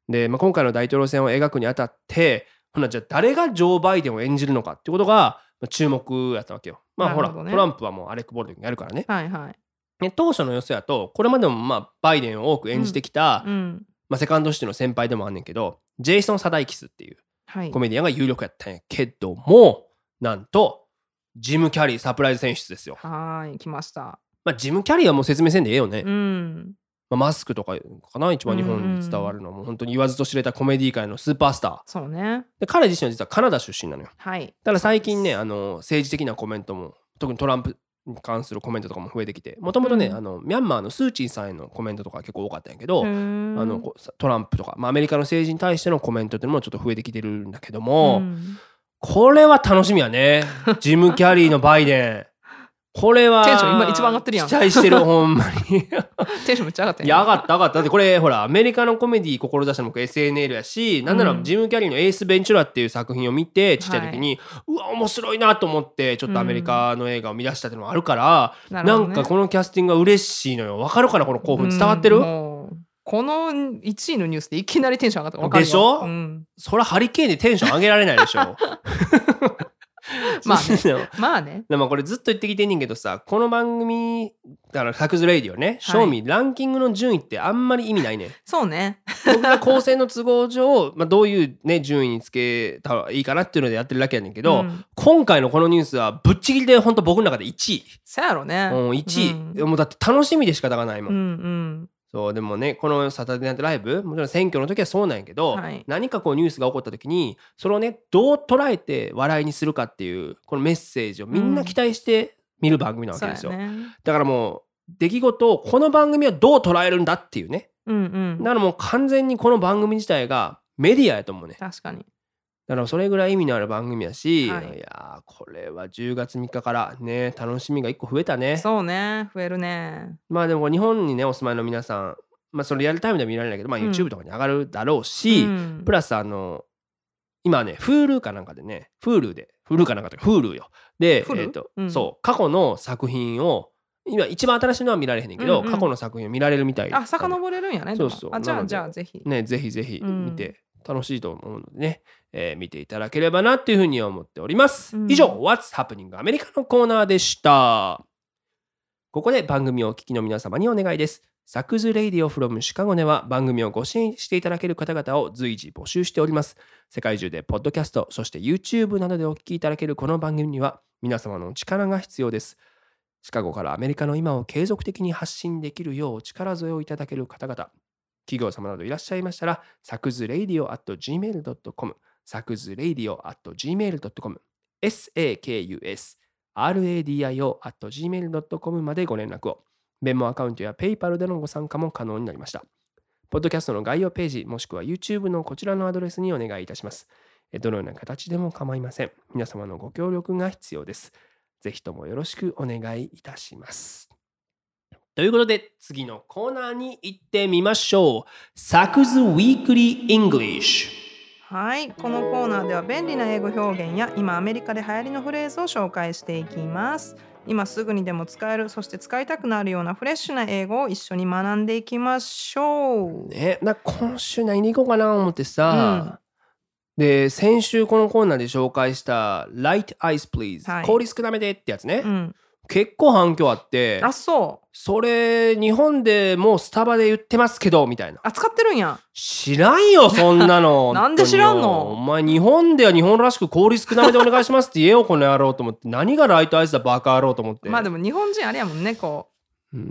で、まあ、今回の大統領選を描くにあたってほなじゃあ誰がジョー・バイデンを演じるのかってことがまあ注目やったわけよ。まあほらね。トランプはもうアレック・ボールドンやるからね。はいはい。ね当初の予想やとこれまでもまあバイデンを多く演じてきた、うん。まあ、セカンドシティの先輩でもあんねんけどジェイソン・サダイキスっていうはい。コメディアンが有力やったんやけどもなんとジム・キャリーサプライズ選出ですよ。はーい来ました。まあ、ジム・キャリーはもう説明せんでええよね。うん。まあ、マスクとかかな一番日本に伝わるのはも。う本当に言わずと知れたコメディ界のスーパースター。そうね。で彼自身は実はカナダ出身なのよ。はい。だから最近ねあの政治的なコメントも特にトランプに関するコメントとかも増えてきてもともとね、うん。あのミャンマーのスー・チーさんへのコメントとか結構多かったんやけど、ああのこトランプとか、まあ、アメリカの政治に対してのコメントっていうのもちょっと増えてきてるんだけども、これは楽しみやね。ジム・キャリーのバイデンこれはテンション今一番上がってるやん。期待してるほんまに。テンションめっちゃ上がったいや上がった上がった。だってこれほらアメリカのコメディ志したのも SNL やしなんならうん。ジム・キャリーの「エース・ベンチュラ」っていう作品を見てちっちゃい時に、うわ面白いなと思ってちょっとアメリカの映画を見出したっていうのもあるから、なるほどね。なんかこのキャスティングが嬉しいのよ。わかるかなこの興奮。伝わってる、うんこの1位のニュースでいきなりテンション上がった。わかるよ。でしょ？うんそりゃハリケーンでテンション上げられないでしょ？まあね。まあね。でもこれずっと言ってきてんねんけどさこの番組だから「サクズ・レイディオね」賞味ランキングの順位ってあんまり意味ないね。んそうね。僕が構成の都合上、まあ、どういう、ね、順位につけたらいいかなっていうのでやってるだけやねんけど、うん。今回のこのニュースはぶっちぎりで本当僕の中で1位、そやろね。うん、1位、うん。もうだって楽しみで仕方がないもん、うんうんそうでもねこのサタデーナイトライブもちろん選挙の時はそうなんやけど、はい。何かこうニュースが起こった時にそれをねどう捉えて笑いにするかっていうこのメッセージをみんな期待して見る番組なわけですよ、やねだからもう出来事をこの番組はどう捉えるんだっていうね。うんうん。だからもう完全にこの番組自体がメディアやと思うね。確かにだからそれぐらい意味のある番組やし、はい。い、やーこれは10月3日からね楽しみが1個増えたね。そうね増えるね。まあでも日本にねお住まいの皆さんまあそれリアルタイムでは見られないけど、まあ、うん。YouTube とかに上がるだろうし、うん。プラスあの今ね Hulu かなんかでね Hulu で Hulu かなんかとか Hulu よ。で、Hulu？えーとうん。そう過去の作品を今一番新しいのは見られへんねんけど、うんうん過去の作品を見られるみたいあ遡れるんやねそうそう。あじゃあじゃあぜひ。ね、ぜひぜひうん。見て楽しいと思うのでね、えー見ていただければなっていうふうに思っております。うん以上、What's Happening アメリカのコーナーでした。ここで番組をお聞きの皆様にお願いです。 SAKU's Radio from Chicago では番組をご支援していただける方々を随時募集しております。世界中でポッドキャスト、そして YouTube などでお聞きいただけるこの番組には皆様の力が必要です。シカゴからアメリカの今を継続的に発信できるよう力添えをいただける方々、企業様などいらっしゃいましたら、 sakus radio at gmail.com、sakus radio at gmail.com、sakus radio at gmail.com までご連絡を。メモアカウントや PayPal でのご参加も可能になりました。ポッドキャストの概要ページ、もしくは YouTube のこちらのアドレスにお願いいたします。どのような形でも構いません。皆様のご協力が必要です。ぜひともよろしくお願いいたします。ということで、次のコーナーに行ってみましょう。 SAKU's Weekly Englishはいこのコーナーでは便利な英語表現や今アメリカで流行りのフレーズを紹介していきます。今すぐにでも使えるそして使いたくなるようなフレッシュな英語を一緒に学んでいきましょう。ュ。ね、な今週何でいこうかな思ってさ、で、先週このコーナーで紹介した Light Ice Please、はい。氷少なめでってやつね、うん結構反響あって、あそう。それ日本でもうスタバで言ってますけどみたいな。あ使ってるんや。知らんよそんなの。なんで知らんの？お前日本では日本らしく氷少なめでお願いしますって言えよこの野郎と思って。何が light ice だバカ野郎と思って。まあでも日本人あれやもんねこう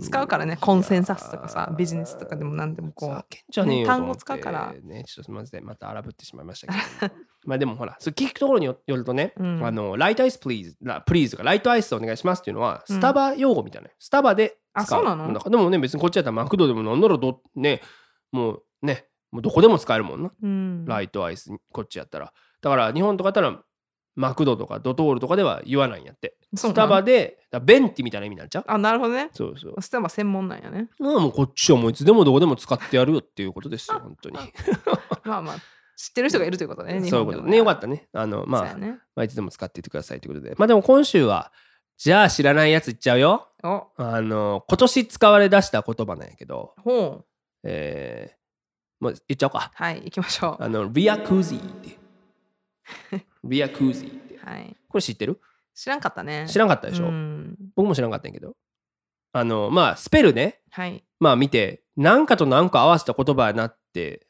使うからねコンセンサスとかさビジネスとかでも何でもこうね単語使うから。ねちょっとすみませんまた荒ぶってしまいましたけど。まあでもほらそれ聞くところによよるとね、うん。あの light ice please ラ please が light ice お願いしますっていうのはうん。スタバ用語みたいな、スタバで使う。あそうなの？でもね別にこっちやったらマクドでもなんならどねもうねもうどこでも使えるもんな、うん。ライトアイスこっちやったら。だから日本とかやったらマクドとかドトールとかでは言わないんやってスタバでだベンティみたいな意味になっちゃう？あなるほどね。そうそう。スタバ専門なんやね。まあもうこっちはもういつでもどこでも使ってやるよっていうことですよ 本当に。まあまあ。知ってる人がいるということね日そういうことね。よかったね。あのまあね。まあ、いつでも使っていってくださいということで。まあでも今週は、じゃあ知らないやついっちゃうよ。お。あの、今年使われ出した言葉なんやけど、ほう。えー、もう言っちゃおうか。はい行きましょう。あの、 reacji って。 reacji って。はい。これ知ってる？知らんかったね知らんかったでしょ、うん僕も知らんかったんやけど。あの、まあ、スペルね、はいまあ見て、何かと何か合わせた言葉やなって、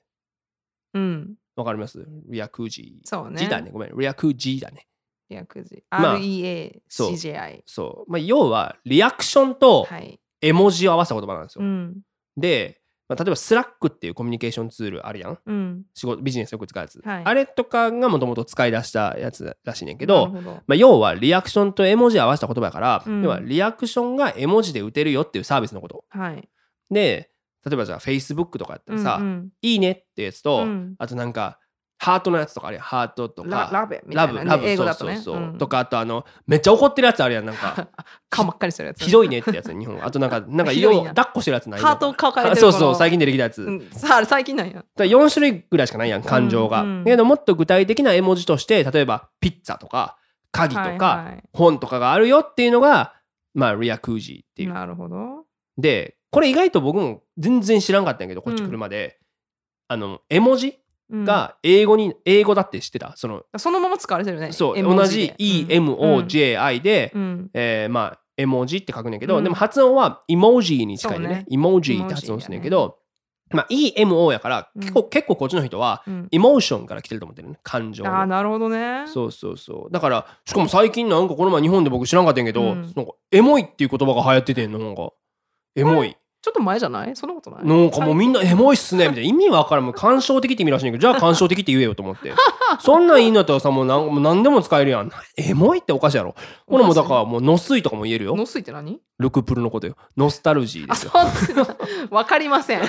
うんわかります？ reacji。そうねジだね。ごめん。 reacji だね。reacji まあ REACJI そう。まあ、要は、リアクションとはい絵文字を合わせた言葉なんですよ。うんで、まあ、例えば Slack っていうコミュニケーションツールあるやん。うん。仕事ビジネスよく使うやつ、はい。あれとかがもともと使い出したやつらしいねんけどまあ、要はリアクションと絵文字を合わせた言葉やから、うん。要はリアクションが絵文字で打てるよっていうサービスのこと。はい。で例えばじゃあ Facebook とかやったらさ「うんうん。いいね」ってやつと、うん。あとなんかハートのやつとかあるやん。ハートとか。ララベみたラいなね。ブラブそう英語だとね。そうそう、う。ん。とかあとあのめっちゃ怒ってるやつあるやんなんか。顔真っ赤にしてるやつ。ひどいねってやつ日本あとなんか なんかひどいなよう抱っこしてるやつないハートを抱えてる そうそう最近出てきたやつ、うん。さああれ最近なんや。だから4種類ぐらいしかないやん感情が。うんうん。けどもっと具体的な絵文字として例えばピッツァとか鍵とか、はいはい。本とかがあるよっていうのがまあリアクージーっていう。なるほど。でこれ意外と僕も全然知らんかったんやけどこっち来るまで、あの絵文字うんが英語に、英語だって知ってた？そのそのまま使われてるね。そう同じ EMOJI で、うん。えーまあ絵文字って書くねんけど、うん。でも発音はイモジーに近いね。ね。イモジーって発音するんやけど、まあ EMO やから結構,、結構こっちの人はうん。エモーションから来てると思ってるね感情のああなるほどね。そうそうそう。だからしかも最近なんかこの前日本で僕知らんかったんやけど、うん。なんかエモいっていう言葉が流行っててんのなんか。エモいちょっと前じゃない？そんなことない？なんかもうみんなエモいっすね。みたいな。意味わからん。もう感傷的って意味らしいんやけどじゃあ感傷的って言えよと思って。そんなんいいんだったらさもうなんもう何でも使えるやん。エモいっておかしいやろ。これもうだからもうノスイとかも言えるよ。のすいって何？ルクプルのことよ。ノスタルジーであすよ わかりません。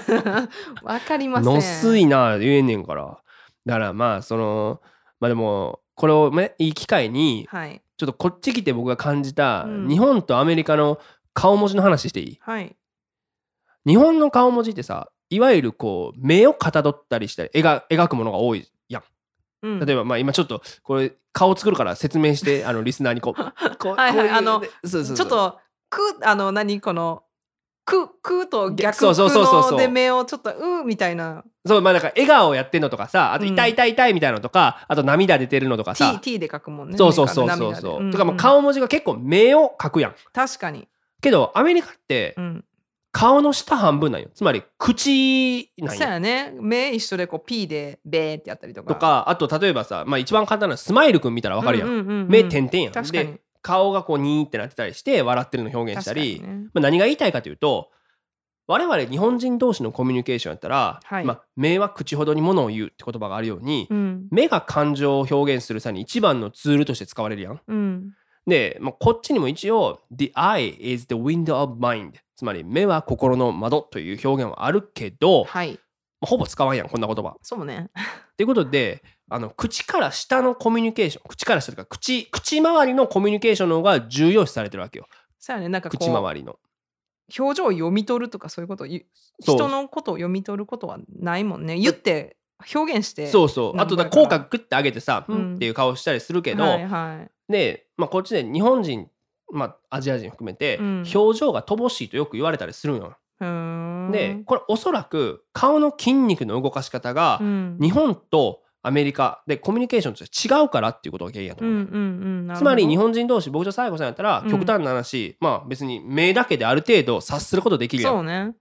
わかりません。のすいな言えんねんから。だからまあそのまあでもこれをねいい機会にはい。ちょっとこっち来て僕が感じたうん。日本とアメリカの顔文字の話していい？はい日本の顔文字ってさいわゆるこう目をかたどったりしたり描描くものが多いやん。うん。例えばまあ今ちょっとこれ顔作るから説明して あのリスナーにこうこうはいはいあのそうそうそう。ちょっとくあの何このくくと逆そうそうそうそう。そうので目をちょっとうみたいな。そうまあだから笑顔やってんのとかさあとうん。痛い痛い痛いみたいなのとか、あと涙出てるのとか T, さ。T で書くもんね。そうそうそう目そう。そう、とかまあ顔文字が結構目を描くやん。確かに。けどアメリカってうん顔の下半分なんよ。つまり口なんよ。そうやね。目一緒でこう P でベーってやったりとか。とかあと例えばさまあ一番簡単なスマイルくん見たらわかるやん,、うんうんうんうん。目点々やん。確かに。で顔がこうニーってなってたりして笑ってるの表現したり、確かにね。まあ、何が言いたいかというと我々日本人同士のコミュニケーションやったら、はい。まあ、目は口ほどにものを言うって言葉があるように、うん。目が感情を表現する際に一番のツールとして使われるやん。うんで、まあ、こっちにも一応「The eye is the window of mind」つまり目は心の窓という表現はあるけど、まはい。あほぼ使わんやんこんな言葉。そうね。ということであの口から下のコミュニケーション口から下というか口口周りのコミュニケーションの方が重要視されてるわけよ。そうやね。なんかこ口う周りの。表情を読み取るとかそういうこと人のことを読み取ることはないもんね。言って表現してそうそう。あとだ口角グッて上げてさ、ううんん、っていう顔したりするけど、はいはいで、まあ、こっちで日本人、まあ、アジア人含めて、うん。表情が乏しいとよく言われたりするのよ。でこれおそらく顔の筋肉の動かし方がうん。日本とアメリカでコミュニケーションとして違うからっていうことが原因やと思う。うんうんうん。つまり日本人同士僕と西郷さんやったらうん。極端な話、まあ別に目だけである程度察することできるやん。そうね。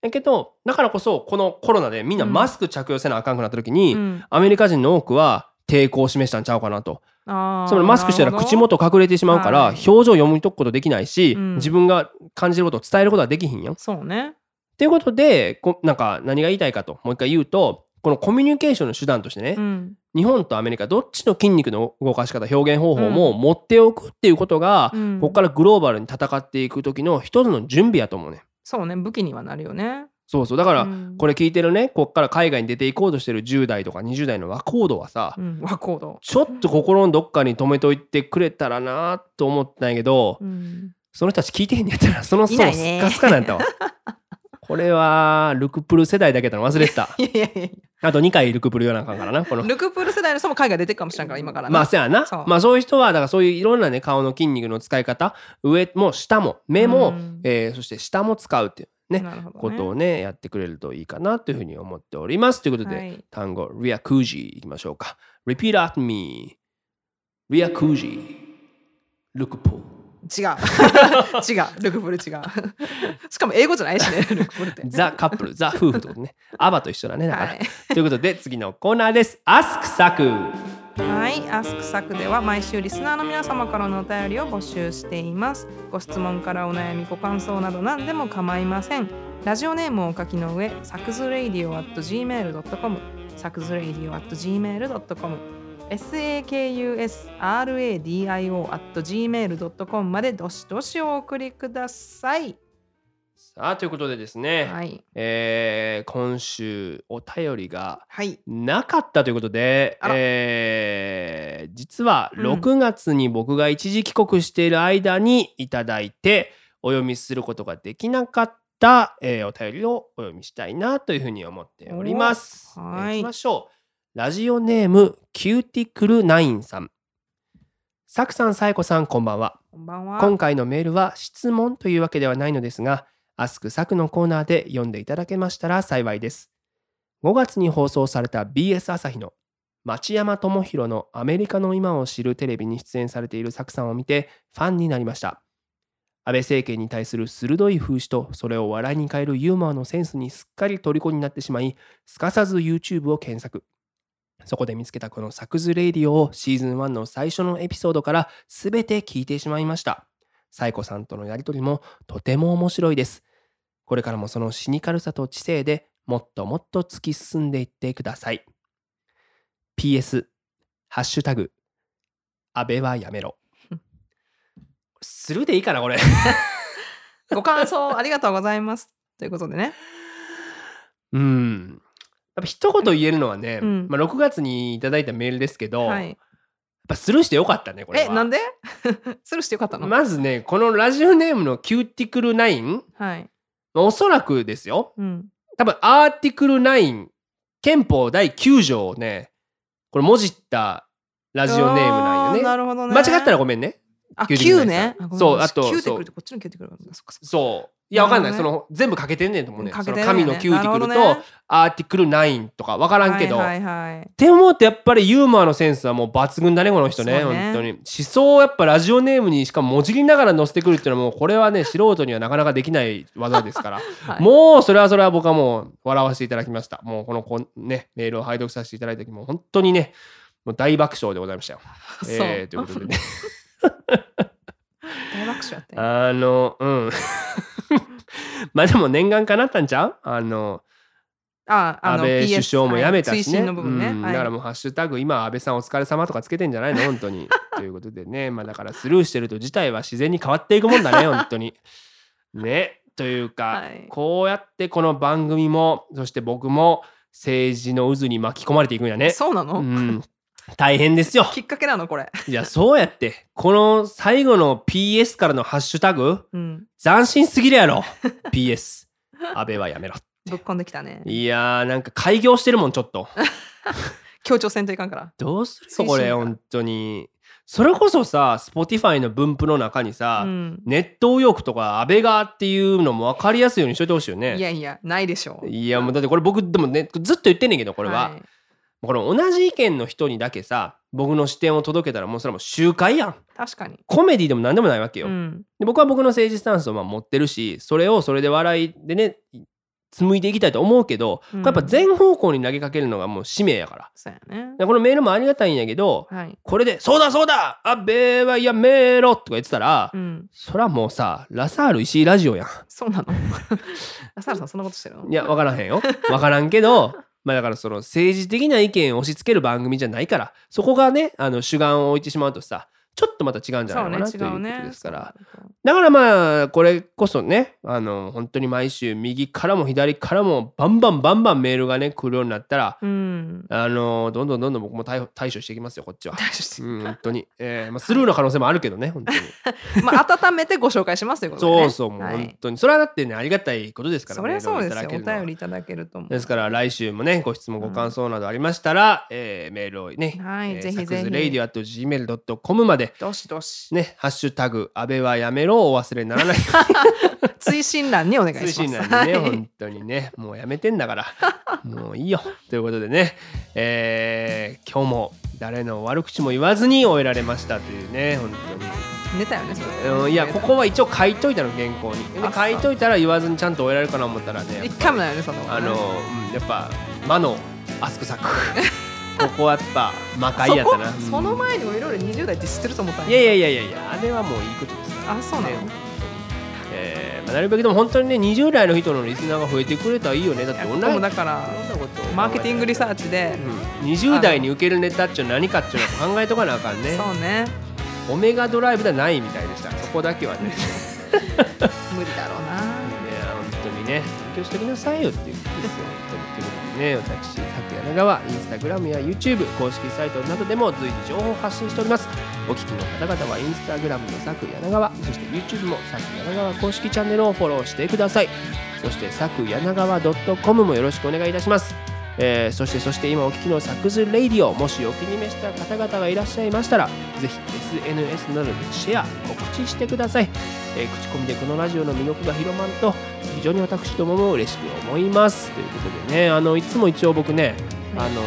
やけどだからこそこのコロナでみんなマスク着用せなあかんくなった時に、うん。アメリカ人の多くは抵抗を示したんちゃうかなと。つまりマスクしたら口元隠れてしまうから、はい。表情読み解くことできないし、うん。自分が感じることを伝えることはできひんやん。そうね。ということでこなんか何が言いたいかともう一回言うとこのコミュニケーションの手段としてね、うん。日本とアメリカどっちの筋肉の動かし方表現方法も持っておくっていうことが、うん。ここからグローバルに戦っていく時の一つの準備やと思うね。そうね武器にはなるよねそうそう。だから、うん。これ聞いてるねこっから海外に出ていこうとしてる10代とか20代の和コードはさ、うん、和コード。ちょっと心のどっかに止めといてくれたらなと思ったんやけど、うん、その人たち聞いてへんやったらその層いないね。スカスカなんやったわ。これはルクプル世代だけだの忘れてた。いやいやいやあと2回ルクプル言わなあかんからなこの。ルクプール世代の人も海外出てくかもしれんから今からな。まあそうやな。まあそういう人はだからそういういろんなね顔の筋肉の使い方上も下も目も、うん。えーそして下も使うっていうねね。ことをねやってくれるといいかなというふうに思っております。ということで、はい。単語リアクージいきましょうか。Repeat after me. リアクージルクプル違う。違う。ルクプル違う。しかも英語じゃないしね。ルクプルって。ザ・カップルザ・夫婦ってことね。アバと一緒だねだから、はい。ということで次のコーナーです。Ask サクはい、アスクサクでは毎週リスナーの皆様からのお便りを募集しています。ご質問からお悩み、ご感想など何でも構いません。ラジオネームをお書きの上、サクズレイディオ at gmail.com、サクズレイディオ at gmail.com、sakusradio at gmail.com までどしどしお送りください。さあということでですね、はい。えー今週お便りがはい。なかったということであら、えー実はうん6月に僕が一時帰国している間にいただいてお読みすることができなかった、えーお便りをお読みしたいなというふうに思っております。おはいえー行きましょう。ラジオネームキューティクルナインさん。サクさん、サイコさん、こんばんは。こんばんは。今回のメールは質問というわけではないのですが、アスクサクのコーナーで読んでいただけましたら幸いです。5月に放送された BS 朝日の町山智博のアメリカの今を知るテレビに出演されているサクさんを見てファンになりました。安倍政権に対する鋭い風刺とそれを笑いに変えるユーモアのセンスにすっかり虜になってしまい、すかさず YouTube を検索。そこで見つけたこのサクズレイディオをシーズン1の最初のエピソードから全て聞いてしまいました。サイコさんとのやりとりもとても面白いです。これからもそのシニカルさと知性でもっともっと突き進んでいってください。PS、ハッシュタグ、安倍はやめろ。するでいいかな、これ。ご感想ありがとうございます。ということでね。うん。やっぱ一言言えるのはね、うんまあ、6月にいただいたメールですけど、はい。やっぱスルーしてよかったね、これは。え、なんで？スルーしてよかったの、まずね、このラジオネームのキューティクル9、はい。まあおそらくですよ、うん。多分 article 9憲法第9条をねこれもじったラジオネームなんあーよねなるほどね。間違ったらごめんねあ、キューティクル9ね。そうあとキューテそうィクルってこっちにキューティクルなんだ。そっかそっかそういやわかんない、その全部かけてんねんと思うねその神のキューティクルと、 article 9とかわからんけど。って思うとやっぱりユーモアのセンスはもう抜群だねこの人ね本当に。思想をやっぱラジオネームにしかももじりながら載せてくるっていうのはもうこれはね素人にはなかなかできない技ですから。はい。もうそれはそれは僕はもう笑わせていただきました。もうこのこんねメールを拝読させていただいた時も本当にねもう大爆笑でございましたよ。えーということでね。大爆笑やって。あのうん まあでも念願かなったんちゃう？あのあ、あの安倍首相も辞めたはいしね。うん。だからもうハッシュタグ今安倍さんお疲れ様とかつけてんじゃないの？本当に。ということでね。まあだからスルーしてると事態は自然に変わっていくもんだね本当に。ね。というか、はい。こうやってこの番組もそして僕も政治の渦に巻き込まれていくんやね。そうなの、うん、大変ですよ。きっかけなのこれ。いやそうやってこの最後の PS からのハッシュタグうん。斬新すぎるやろ PS 安倍はやめろぶっこんできたね。いやーなんか開業してるもんちょっと強調せんといかんから。どうする？これ本当にそれこそさ Spotify の分布の中にさ、うん。ネット右翼とか安倍側っていうのも分かりやすいようにしといてほしいよねいやいや、ないでしょう。いやもうだってこれ僕でもねずっと言ってんねんけどこれは、いこれ同じ意見の人にだけさ僕の視点を届けたらもうそれはもう集会やん確かに。コメディでも何でもないわけよ、うん。で僕は僕の政治スタンスをまあ持ってるしそれをそれで笑いでね紡いでいきたいと思うけど、これやっぱ全方向に投げかけるのがもう使命やからそうやね。でこのメールもありがたいんやけどはい。これで「そうだそうだ安倍はやめろ!」とか言ってたら、うん。そらもうさラサール石井ラジオやんそうなの？ラサールさん、そんなことしてるの？いや分からへんよ分からんけどまあだからその政治的な意見を押し付ける番組じゃないからそこがねあの主眼を置いてしまうとさちょっとまた違うんじゃないのかなということですから。だからまあこれこそねあの本当に毎週右からも左からもバンバンバンバンメールがね来るようになったらうん。あのどんどんどんどん僕も対対処していきますよこっちは。本当に、えーまあ、スルーの可能性もあるけどね本当に。まあ温めてご紹介しますということで、ね、そうそうもうはい。本当に、それはだってねありがたいことですからそりゃそうですよ。お便りいただけると思う。ですから来週もねご質問ご感想などありましたら、えーメールをね、はいえーぜひぜひ。レイディオ at gmail.com までどしどし、ねハッシュタグ安倍はやめろをお忘れにならない 追伸欄にお願いします。通信なんでね、は い本当にね、もうやめてんだから、もういいよ。ということでね、えー今日も誰の悪口も言わずに終えられましたというね、本寝たよねそ当に。れ。うんいや、ここは一応書いといたの、原稿に。書いといたら言わずにちゃんと終えられるかな思ったらね、一回もないよねそんなことねあの、うんやっぱ、魔のアスクサック。ここはやっぱ魔界やったな。その前にもいろいろ20代って知ってると思ったんいや。いやいやいやいや、あれはもういいことです。から。あそうなの、ねえーまあなるべくでも本当にね20代の人のリスナーが増えてくれたらいいよね。だっていや僕同じもだからマーケティングリサーチで、うん、20代に受けるネタっていう何かっていうのを考えとかなあかんね。そうね。オメガドライブではないみたいでしたそこだけはね。い 無理だろうな。や本当にね勉強しときなさいよっていうことですよね私佐久柳川インスタグラムや YouTube 公式サイトなどでも随時情報を発信しております。お聞きの方々はインスタグラムの佐久柳川そして YouTube も佐久柳川公式チャンネルをフォローしてください。そして佐久柳川 .com もよろしくお願いいたします。えーそしてそして今お聞きのサクズレイディオもしお気に召した方々がいらっしゃいましたらぜひ SNS などでシェア告知してください、えー口コミでこのラジオの魅力が広まると非常に私どもも嬉しく思います。ということでねあのいつも一応僕ねあの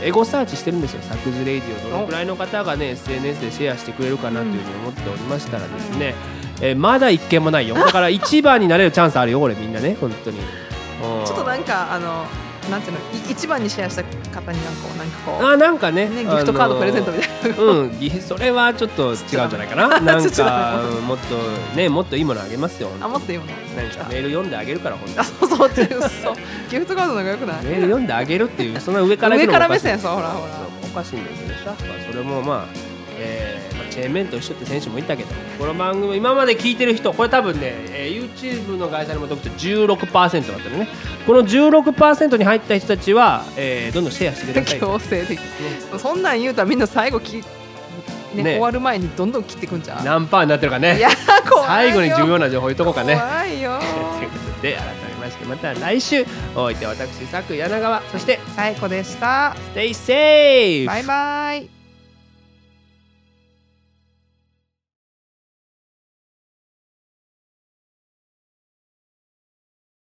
エゴサーチしてるんですよサクズレイディオどの。くらいの方がね SNS でシェアしてくれるかなというふうに思っておりましたらですね、えーまだ一件もないよ。だから一番になれるチャンスあるよ俺みんなね本当に。うんちょっとなんかあのなんていうのい一番にシェアした方になんかこうなんかこうあなんかねねギフトカードプレゼントみたいな、うん、ぎそれはちょっと違うんじゃないかな。なんか、うんもっとね、もっといいものあげますよ。あもっといいものなんかメール読んであげるから、本当あそうそうそうギフトカードの方がよくない？に。メール読んであげるっていう、そんな上から上から目線そうほらほら。おかしいんだけどさ、まあ、それもまあ、えーまあ、チェーンメンと一緒って選手もいたけど、この番組、今まで聞いてる人、これ多分ね、えー YouTube の会社にもとくと16%だったのね。この16%に入った人たちは、えーどんどんシェアしてください。強制的そんなん言うたらみんな最後き、ねね終わる前にどんどん切ってくんじゃん何パーになってるかね。最後に重要な情報言っとこうかね。怖いよ ということで改めましてまた来週お相手は私佐久柳川そして最高でした Stay safe! バイバイ